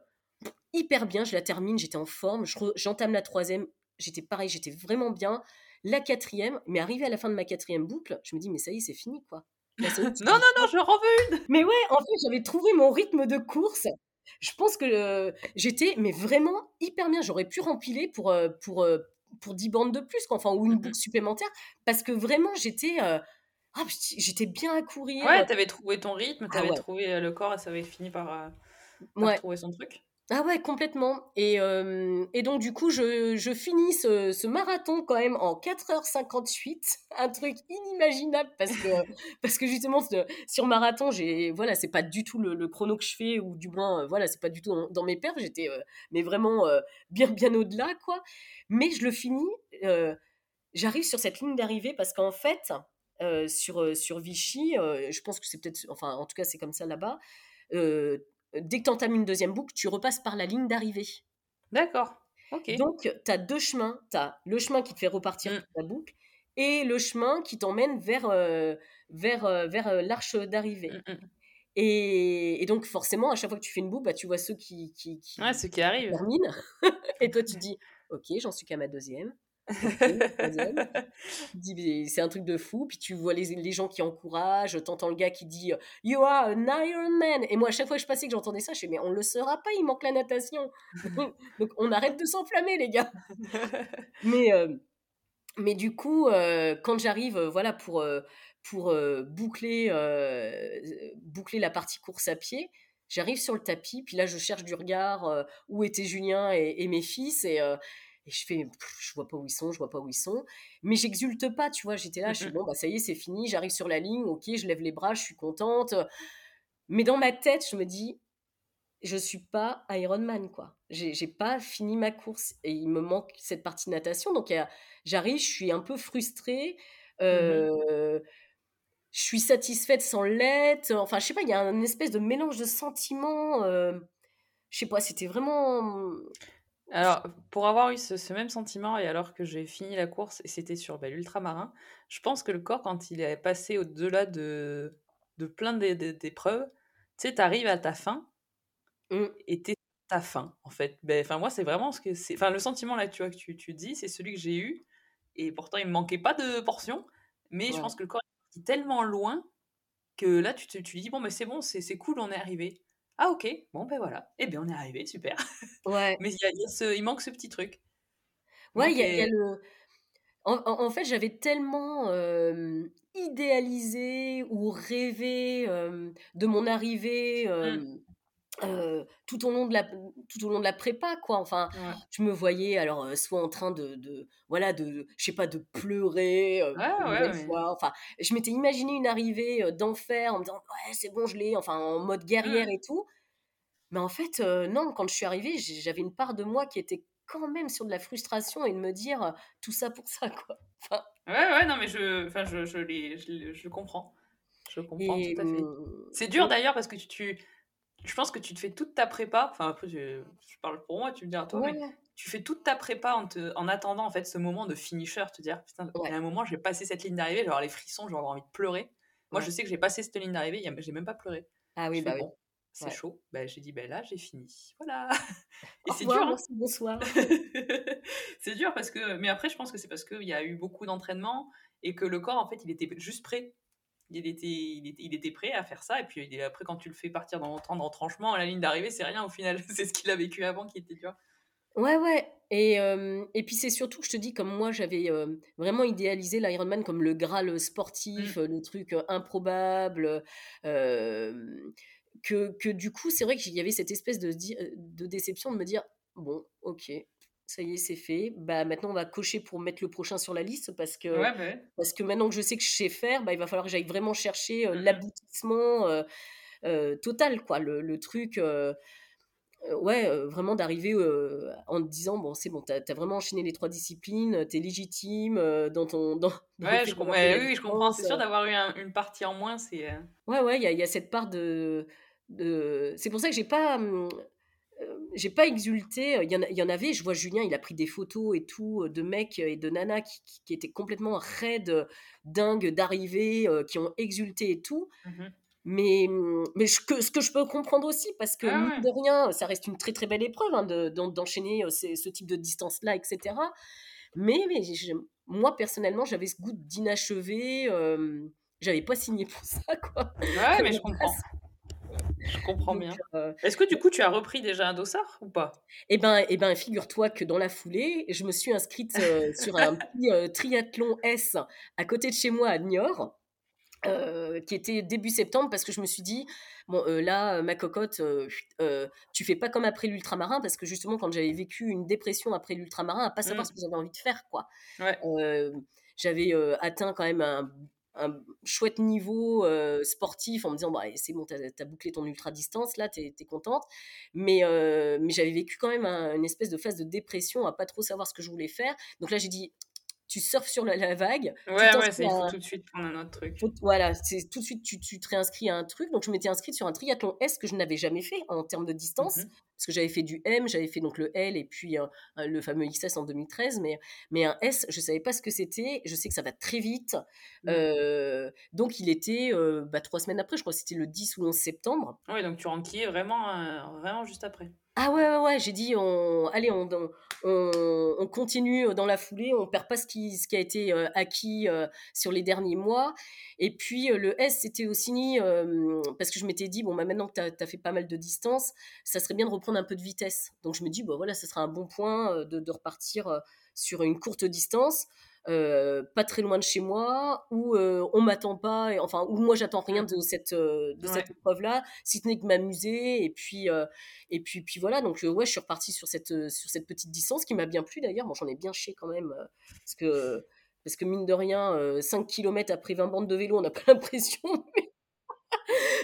hyper bien, je la termine, j'étais en forme, j'entame la troisième, j'étais pareil, j'étais vraiment bien. La quatrième, mais arrivé à la fin de ma quatrième boucle, je me dis, mais ça y est, c'est fini, quoi. non, non, non, je en veux une Mais ouais, en fait, j'avais trouvé mon rythme de course. Je pense que euh, j'étais, mais vraiment hyper bien. J'aurais pu rempiler pour, euh, pour, euh, pour 10 bandes de plus, enfin, ou une mmh boucle supplémentaire, parce que vraiment, j'étais... Ah, j'étais bien à courir. Ouais, t'avais trouvé ton rythme, t'avais avais trouvé le corps et ça avait fini par, par trouver son truc. Ah ouais, complètement. Et, et donc, du coup, je, je finis ce, ce, marathon quand même en 4h58. Un truc inimaginable parce que, parce que justement, sur marathon, j'ai, voilà, c'est pas du tout le, chrono que je fais, ou du moins, voilà, c'est pas du tout dans, mes perfs. J'étais, mais vraiment bien, bien au-delà, quoi. Mais je le finis, j'arrive sur cette ligne d'arrivée parce qu'en fait, sur, sur Vichy, je pense que c'est peut-être, enfin, en tout cas, c'est comme ça là-bas dès que tu entames une deuxième boucle, tu repasses par la ligne d'arrivée. D'accord. Ok. Donc, tu as deux chemins. Tu as le chemin qui te fait repartir mmh. la boucle et le chemin qui t'emmène vers, euh, vers, euh, vers euh, l'arche d'arrivée. Mmh, mmh. Et, donc, forcément, à chaque fois que tu fais une boucle, bah, tu vois ceux qui, qui, qui, ouais, ceux qui arrivent. terminent. et toi, tu dis, OK, j'en suis qu'à ma deuxième c'est un truc de fou. Puis tu vois les, les gens qui encouragent, t'entends le gars qui dit You are an Iron Man. Et moi, à chaque fois que je passais, que j'entendais ça, je dis Mais on le sera pas, il manque la natation. Donc on arrête de s'enflammer, les gars. mais, euh, mais du coup, euh, quand j'arrive, euh, voilà, pour, pour boucler, boucler la partie course à pied, j'arrive sur le tapis, puis là, je cherche du regard où étaient Julien et, et mes fils. Et et je fais, je vois pas où ils sont, je vois pas où ils sont. Mais j'exulte pas, tu vois. J'étais là, je suis bon, bah ça y est, c'est fini, j'arrive sur la ligne, ok, je lève les bras, je suis contente. Mais dans ma tête, je me dis, je suis pas Iron Man, quoi. J'ai pas fini ma course et il me manque cette partie natation. Donc j'arrive, je suis un peu frustrée. Mmh euh, je suis satisfaite sans l'être. Enfin, je sais pas, il y a une espèce de mélange de sentiments. Euh, je sais pas, c'était vraiment. Alors, pour avoir eu ce, même sentiment, et alors que j'ai fini la course, et c'était sur bah, l'ultramarin, je pense que le corps, quand il est passé au-delà de, de plein d'épreuves, tu sais, t'arrives à ta fin, mmh. et t'es ta fin, en fait. Ben, enfin, moi, c'est vraiment ce que c'est. Enfin, le sentiment là, tu vois, que tu, tu dis, c'est celui que j'ai eu, et pourtant, il me manquait pas de portions, mais je pense que le corps est tellement loin que là, tu te tu dis, bon, mais c'est bon, c'est cool, on est arrivé. Ah ok, bon ben voilà. Eh bien on est arrivé, super. Ouais. Mais il, manque ce petit truc. Ouais, il y, a le... En, fait, j'avais tellement idéalisé ou rêvé de mon arrivée mmh. tout au long de la tout au long de la prépa quoi. Enfin je me voyais alors soit en train de, de voilà de je sais pas de pleurer enfin je m'étais imaginé une arrivée d'enfer en me disant ouais c'est bon je l'ai enfin en mode guerrière mmh. et tout. Mais en fait non quand je suis arrivée j'avais une part de moi qui était quand même sur de la frustration et de me dire tout ça pour ça quoi enfin, ouais ouais non mais je enfin je je, je, je comprends. Je comprends tout à fait. mmh, c'est dur d'ailleurs parce que tu, tu je pense que tu te fais toute ta prépa, enfin après je, parle pour moi, tu me dis toi, mais tu fais toute ta prépa en, te, en, attendant en fait ce moment de finisher, te dire putain, il y a un moment j'ai passé cette ligne d'arrivée, genre les frissons, j'aurais envie de pleurer. Moi je sais que j'ai passé cette ligne d'arrivée, j'ai même pas pleuré. Ah oui, bah oui. C'est chaud. Bah, j'ai dit, ben là, j'ai fini. Voilà. Et c'est dur. Hein. bonsoir. c'est dur parce que. Mais après, je pense que c'est parce qu'il y a eu beaucoup d'entraînement et que le corps, en fait, il était juste prêt. Il était, il était, prêt à faire ça. Et puis après, quand tu le fais partir dans, en retranchement à la ligne d'arrivée, c'est rien au final. c'est ce qu'il a vécu avant qui était dur. Ouais, ouais. Et, et puis c'est surtout, je te dis, comme moi, j'avais vraiment idéalisé l'Ironman comme le Graal sportif, mmh. le truc improbable. que, que du coup, c'est vrai qu'il y avait cette espèce de, de déception de me dire, bon, ok, ça y est, c'est fait. Bah, maintenant, on va cocher pour mettre le prochain sur la liste parce que, bah parce que maintenant que je sais que je sais faire, bah, il va falloir que j'aille vraiment chercher mmh l'aboutissement total, quoi. Le, le truc, ouais, vraiment d'arriver en te disant, bon, c'est bon, t'as as vraiment enchaîné les trois disciplines, t'es légitime dans ton. Dans, ouais, je comprends, oui, je comprends. C'est sûr d'avoir eu une partie en moins, c'est. Ouais, ouais, il y a, y a, cette part de. de... C'est pour ça que j'ai pas. J'ai pas exulté. Il y, en, il y, en, avait, je vois Julien, il a pris des photos et tout de mecs et de nanas qui, qui, étaient complètement raides, dingues d'arriver, qui ont exulté et tout. Mmh mais, mais ce que je peux comprendre aussi, parce que, ah de rien, ça reste une très très belle épreuve hein, d'enchaîner ce type de distance-là, etc. Mais, mais moi, personnellement, j'avais ce goût d'inachevé. j'avais pas signé pour ça, quoi. Ouais, mais je comprends. Je comprends bien. Euh, Est-ce que du coup tu as repris déjà un dossard ou pas? Eh ben, eh ben figure-toi que dans la foulée, je me suis inscrite euh, sur un petit euh, triathlon S à côté de chez moi à Niort. qui était début septembre parce que je me suis dit bon là ma cocotte tu fais pas comme après l'ultramarin parce que justement quand j'avais vécu une dépression après l'ultramarin à pas savoir mmh. ce que j'avais envie de faire quoi j'avais atteint quand même un un chouette niveau sportif en me disant bah, c'est bon, t'as as bouclé ton ultra distance, là, t'es es contente. Mais, mais j'avais vécu quand même une espèce de phase de dépression à pas trop savoir ce que je voulais faire. Donc là, j'ai dit tu surfes sur la, vague. Ouais, ouais, il faut tout de suite prendre un autre truc. voilà, c'est tout de suite, tu, tu te réinscris à un truc. Donc, je m'étais inscrite sur un triathlon S que je n'avais jamais fait en termes de distance. Mmh parce que j'avais fait du M, j'avais fait donc le L et puis le fameux XS en 2013. Mais, mais un S, je savais pas ce que c'était. Je sais que ça va très vite. Mmh. donc, il était bah, trois semaines après, je crois que c'était le 10 ou 11 septembre. Oui, donc tu renquillais vraiment, vraiment juste après. Ah ouais, ouais, ouais, j'ai dit, on, allez, on, on, on, continue dans la foulée, on perd pas ce qui, ce qui a été euh, acquis euh, sur les derniers mois. Et puis euh, le S, c'était aussi, parce que je m'étais dit, bon, bah, maintenant que tu as, fait pas mal de distance, ça serait bien de reprendre un peu de vitesse. Donc je me dis, bon, voilà, ce sera un bon point de, de repartir sur une courte distance. Euh, pas très loin de chez moi, où euh, on m'attend pas, et, enfin où moi j'attends rien de cette euh, de cette épreuve là, si ce n'est que m'amuser et puis et puis puis voilà. Donc ouais je suis repartie sur cette sur cette petite distance qui m'a bien plu d'ailleurs, bon j'en ai bien chié quand même parce que parce que mine de rien 5 km après 20 bandes de vélo on n'a pas l'impression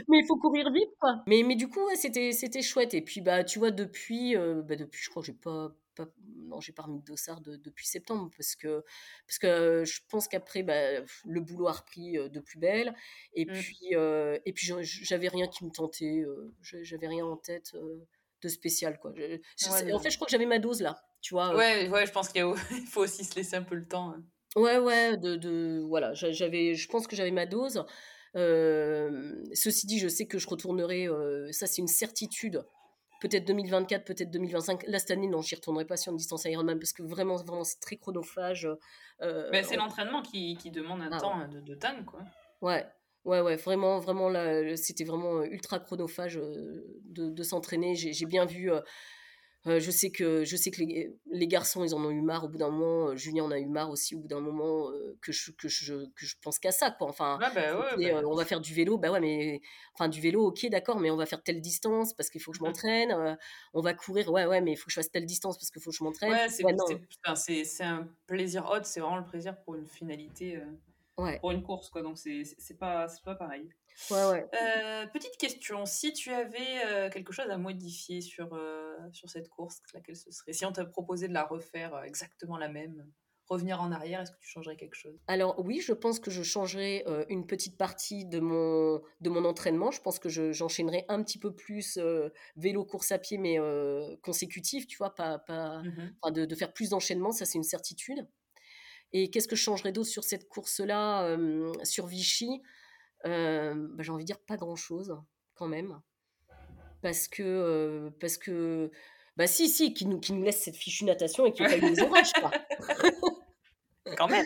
mais il faut courir vite quoi. Mais mais du coup c'était c'était chouette. Et puis bah tu vois depuis bah, depuis je crois que j'ai pas non, j'ai pas remis de dossard depuis septembre parce que, parce que je pense qu'après, bah, le boulot a repris de plus belle. Et mmh. puis, et puis j'avais rien qui me tentait, j'avais rien en tête de spécial. Quoi. en fait, je crois que j'avais ma dose là. Tu vois, ouais, ouais, je pense qu'il faut aussi se laisser un peu le temps. Hein. Ouais, ouais, de, de voilà, j'avais, je pense que j'avais ma dose. ceci dit, je sais que je retournerai, ça c'est une certitude, peut-être 2024, peut-être 2025. Là, cette année, non, j'y retournerai pas sur une distance Ironman parce que vraiment, vraiment c'est très chronophage. Euh, Mais c'est l'entraînement qui, qui, demande un ah temps de, de dingue, quoi. Ouais. Ouais, ouais, vraiment, vraiment, là, c'était vraiment ultra chronophage euh, de, de s'entraîner. J'ai bien vu euh, euh, je sais que, je sais que les, les, garçons, ils en ont eu marre au bout d'un moment. Euh, Julien en a eu marre aussi au bout d'un moment euh, que, je, que, je, que je pense qu'à ça. Quoi. Enfin, bah bah on va faire du vélo. Bah ouais, mais enfin, du vélo, ok, d'accord, mais on va faire telle distance parce qu'il faut que je mmh. m'entraîne. on va courir, ouais, ouais, mais il faut que je fasse telle distance parce qu'il faut que je m'entraîne. Ouais, c'est un plaisir hot, c'est vraiment le plaisir pour une finalité, pour une course, quoi. Donc c'est pas, pas pareil. Euh, petite question, si tu avais euh, quelque chose à modifier sur, euh, sur cette course, laquelle ce serait? Si on t'a proposé de la refaire exactement la même, revenir en arrière, est-ce que tu changerais quelque chose? Alors oui, je pense que je changerais une petite partie de mon, de mon entraînement. Je pense que j'enchaînerais un petit peu plus vélo, course à pied, mais consécutif, tu vois, pas, pas, mmh de, de, faire plus d'enchaînements, ça c'est une certitude. Et qu'est-ce que je changerais d'autre sur cette course-là, sur Vichy? Bah, j'ai envie de dire pas grand chose quand même. Parce que euh, parce que bah si si qui nous qui nous laisse cette fichue natation et qui pas eu les orages quoi Quand même.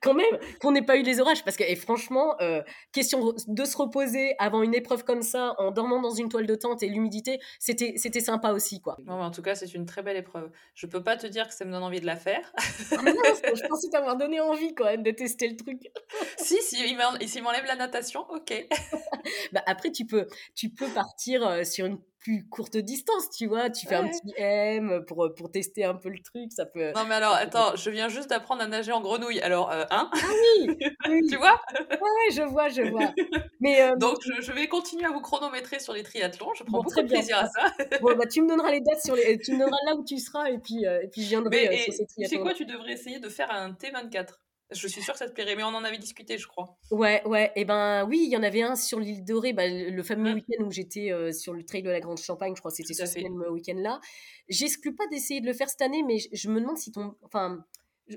Quand même, qu'on n'ait pas eu les orages. Parce que, et franchement, euh, question de se reposer avant une épreuve comme ça, en dormant dans une toile de tente et l'humidité, c'était, c'était sympa aussi, quoi. Non, mais en tout cas, c'est une très belle épreuve. Je peux pas te dire que ça me donne envie de la faire. Ah, non, je pensais t'avoir donné envie, quand même, de tester le truc. si, si, il m'enlève la natation, ok. bah, après, tu peux, tu peux partir euh, sur une plus courte distance, tu vois. Tu fais un petit M pour, pour tester un peu le truc, ça peut... Non, mais alors, attends, je viens juste d'apprendre à nager en grenouille. Alors, euh, hein? Ah oui, Tu vois? Ouais, ouais, je vois, je vois. Mais, euh, Donc, je, vais continuer à vous chronométrer sur les triathlons. Je prends beaucoup de plaisir à ça. bon, bah, tu me donneras les dates, sur les... tu me donneras là où tu seras et puis, euh, et puis je viendrai mais, sur ces triathlons. Tu sais quoi, tu devrais essayer de faire un T24. Je suis sûre que ça te plairait, mais on en avait discuté, je crois. Ouais, ouais. Et eh ben oui, il y en avait un sur l'île Dorée, bah, le fameux week-end où j'étais euh, sur le trail de la Grande Champagne, je crois que c'était ce même week-end-là. J'exclus pas d'essayer de le faire cette année, mais je, me demande si ton. Enfin,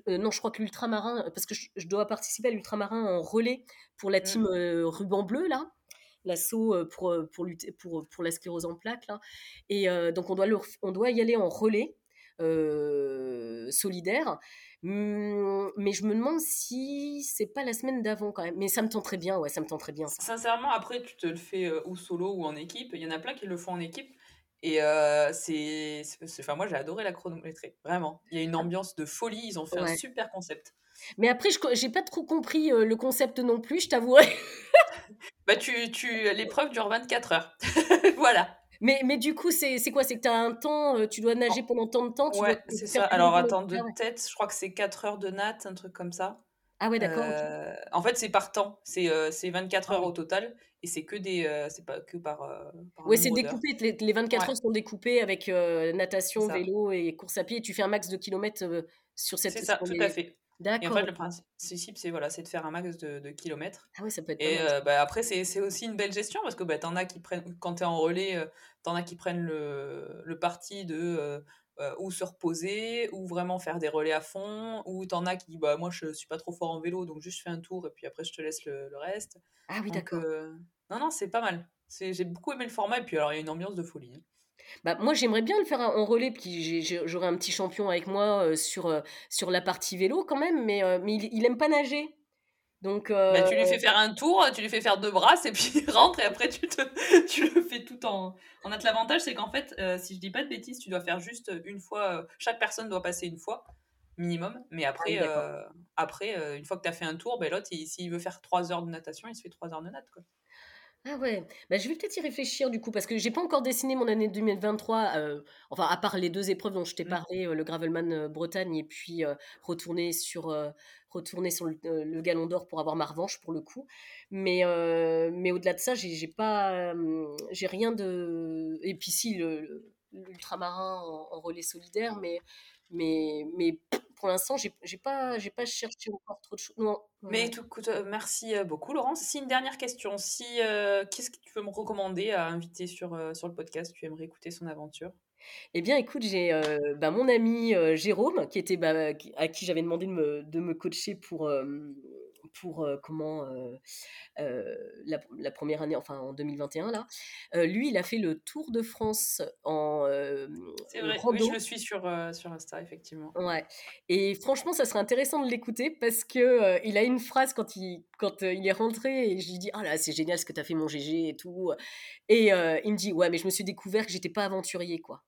euh, non, je crois que l'ultramarin, parce que je, dois participer à l'ultramarin en relais pour la mmh. team euh, ruban bleu, là l'assaut pour, pour, lutter, pour, pour la sclérose en plaques. Là. Et donc, on doit, on doit y aller en relais solidaire. Mmh, mais je me demande si c'est pas la semaine d'avant quand même. Mais ça me tenterait bien, ouais, ça me tenterait bien. Sincèrement, après, tu te le fais euh, ou solo ou en équipe. Il y en a plein qui le font en équipe. Et euh, c'est. Enfin, moi, j'ai adoré la chronométrie. Vraiment. Il y a une ah. ambiance de folie. Ils ont fait un super concept. Mais après, je j'ai pas trop compris euh, le concept non plus, je t'avouerai. bah, tu, tu, l'épreuve dure 24 heures. voilà. Mais, mais du coup, c'est quoi? C'est que tu as un temps, euh, tu dois nager pendant tant de temps tu Ouais, c'est ça. Alors attends, de tête, je crois que c'est 4 heures de natte, un truc comme ça. Ah ouais, d'accord. Euh, en fait, c'est par temps. C'est euh, 24 ah heures au total. Et c'est que des. Euh, c'est pas que par. par ouais, c'est découpé. Les, les 24 heures sont découpées avec natation, vélo et course à pied. Et tu fais un max de kilomètres sur cette. C'est ça, tout à fait. Et en fait, le principe, c'est voilà, de faire un max de, de, kilomètres. Ah oui, ça peut être Et euh, bah, après, c'est aussi une belle gestion parce que bah, en as qui prennent, quand tu es en relais, euh, t'en as qui prennent le, le parti de euh, ou se reposer, ou vraiment faire des relais à fond, ou t'en as qui disent bah, moi je suis pas trop fort en vélo donc juste fais un tour et puis après je te laisse le, le reste. Ah oui, d'accord. non, non, c'est pas mal. J'ai beaucoup aimé le format et puis alors il y a une ambiance de folie. Hein. Bah, moi, j'aimerais bien le faire en relais, puis j'aurais un petit champion avec moi sur, sur la partie vélo quand même, mais, mais il, il aime pas nager. Donc, bah, tu lui fais faire un tour, tu lui fais faire deux brasses et puis il rentre et après tu, te, tu le fais tout en. En a l'avantage, c'est qu'en fait, si je dis pas de bêtises, tu dois faire juste une fois. chaque personne doit passer une fois minimum, mais ah après, après une fois que tu as fait un tour, ben, l'autre, s'il veut faire trois heures de natation, il se fait trois heures de natte. Quoi. Ah ouais, bah, je vais peut-être y réfléchir du coup, parce que j'ai pas encore dessiné mon année 2023, euh, enfin à part les deux épreuves dont je t'ai mmh. parlé, euh, le Gravelman euh, Bretagne et puis retourner sur, retourner sur le, le Galon d'Or pour avoir ma revanche pour le coup. Mais, mais au-delà de ça, j'ai pas, j'ai rien de... Et puis si, l'ultramarin en, en relais solidaire, mais, mais, mais pour l'instant, j'ai pas, j'ai pas cherché encore trop de choses. Non. Mais écoute, euh, merci euh, beaucoup, Laurence. Si une dernière question, si euh, qu'est-ce que tu peux me recommander à inviter sur, sur le podcast? Tu aimerais écouter son aventure? Eh bien, écoute, j'ai bah, mon ami Jérôme, qui était, bah, à qui j'avais demandé de me, de me coacher pour, pour comment la, la, première année, enfin en 2021 là. lui, il a fait le Tour de France en C'est vrai, oui, je le suis sur sur Insta effectivement. Ouais. Et franchement, ça serait intéressant de l'écouter parce que il a une phrase quand il quand il est rentré et je lui dis ah là c'est génial ce que tu as fait mon GG et tout et il me dit ouais mais je me suis découvert que j'étais pas aventurier quoi.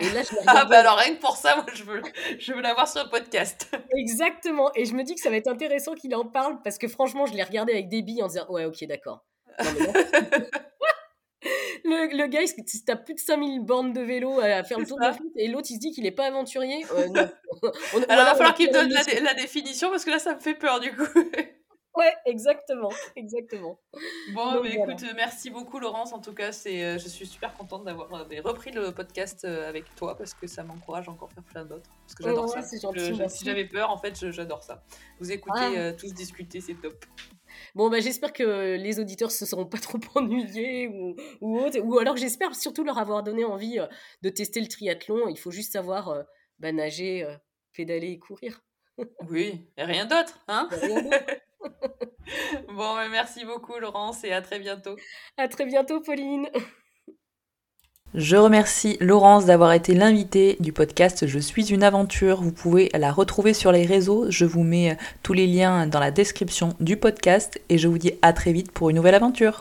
Et là, je ah bah alors rien que pour ça, moi je veux, je veux l'avoir sur le podcast. Exactement. Et je me dis que ça va être intéressant qu'il en parle parce que franchement, je l'ai regardé avec des billes en disant ouais ok d'accord. le, le gars, il t'as plus de 5000 bornes de vélo à faire le tour de la et l'autre il se dit qu'il est pas aventurier. Euh, alors il va falloir qu'il me donne la, la, définition parce que là ça me fait peur du coup. Ouais, exactement, exactement. Bon, mais écoute, merci beaucoup Laurence. En tout cas, c'est, euh, je suis super contente d'avoir euh, repris le podcast euh, avec toi parce que ça m'encourage encore à faire plein d'autres. Parce que j'adore ça. si j'avais peur, en fait, j'adore ça. Vous écoutez ah. tous discuter, c'est top. Bon, bah, j'espère que les auditeurs se seront pas trop ennuyés ou, ou autre. Ou alors, j'espère surtout leur avoir donné envie de tester le triathlon. Il faut juste savoir bah, nager, pédaler et courir. oui, et rien d'autre, hein? Rien d'autre. bon, merci beaucoup Laurence et à très bientôt. À très bientôt Pauline. Je remercie Laurence d'avoir été l'invitée du podcast Je suis une aventure. Vous pouvez la retrouver sur les réseaux. Je vous mets tous les liens dans la description du podcast et je vous dis à très vite pour une nouvelle aventure.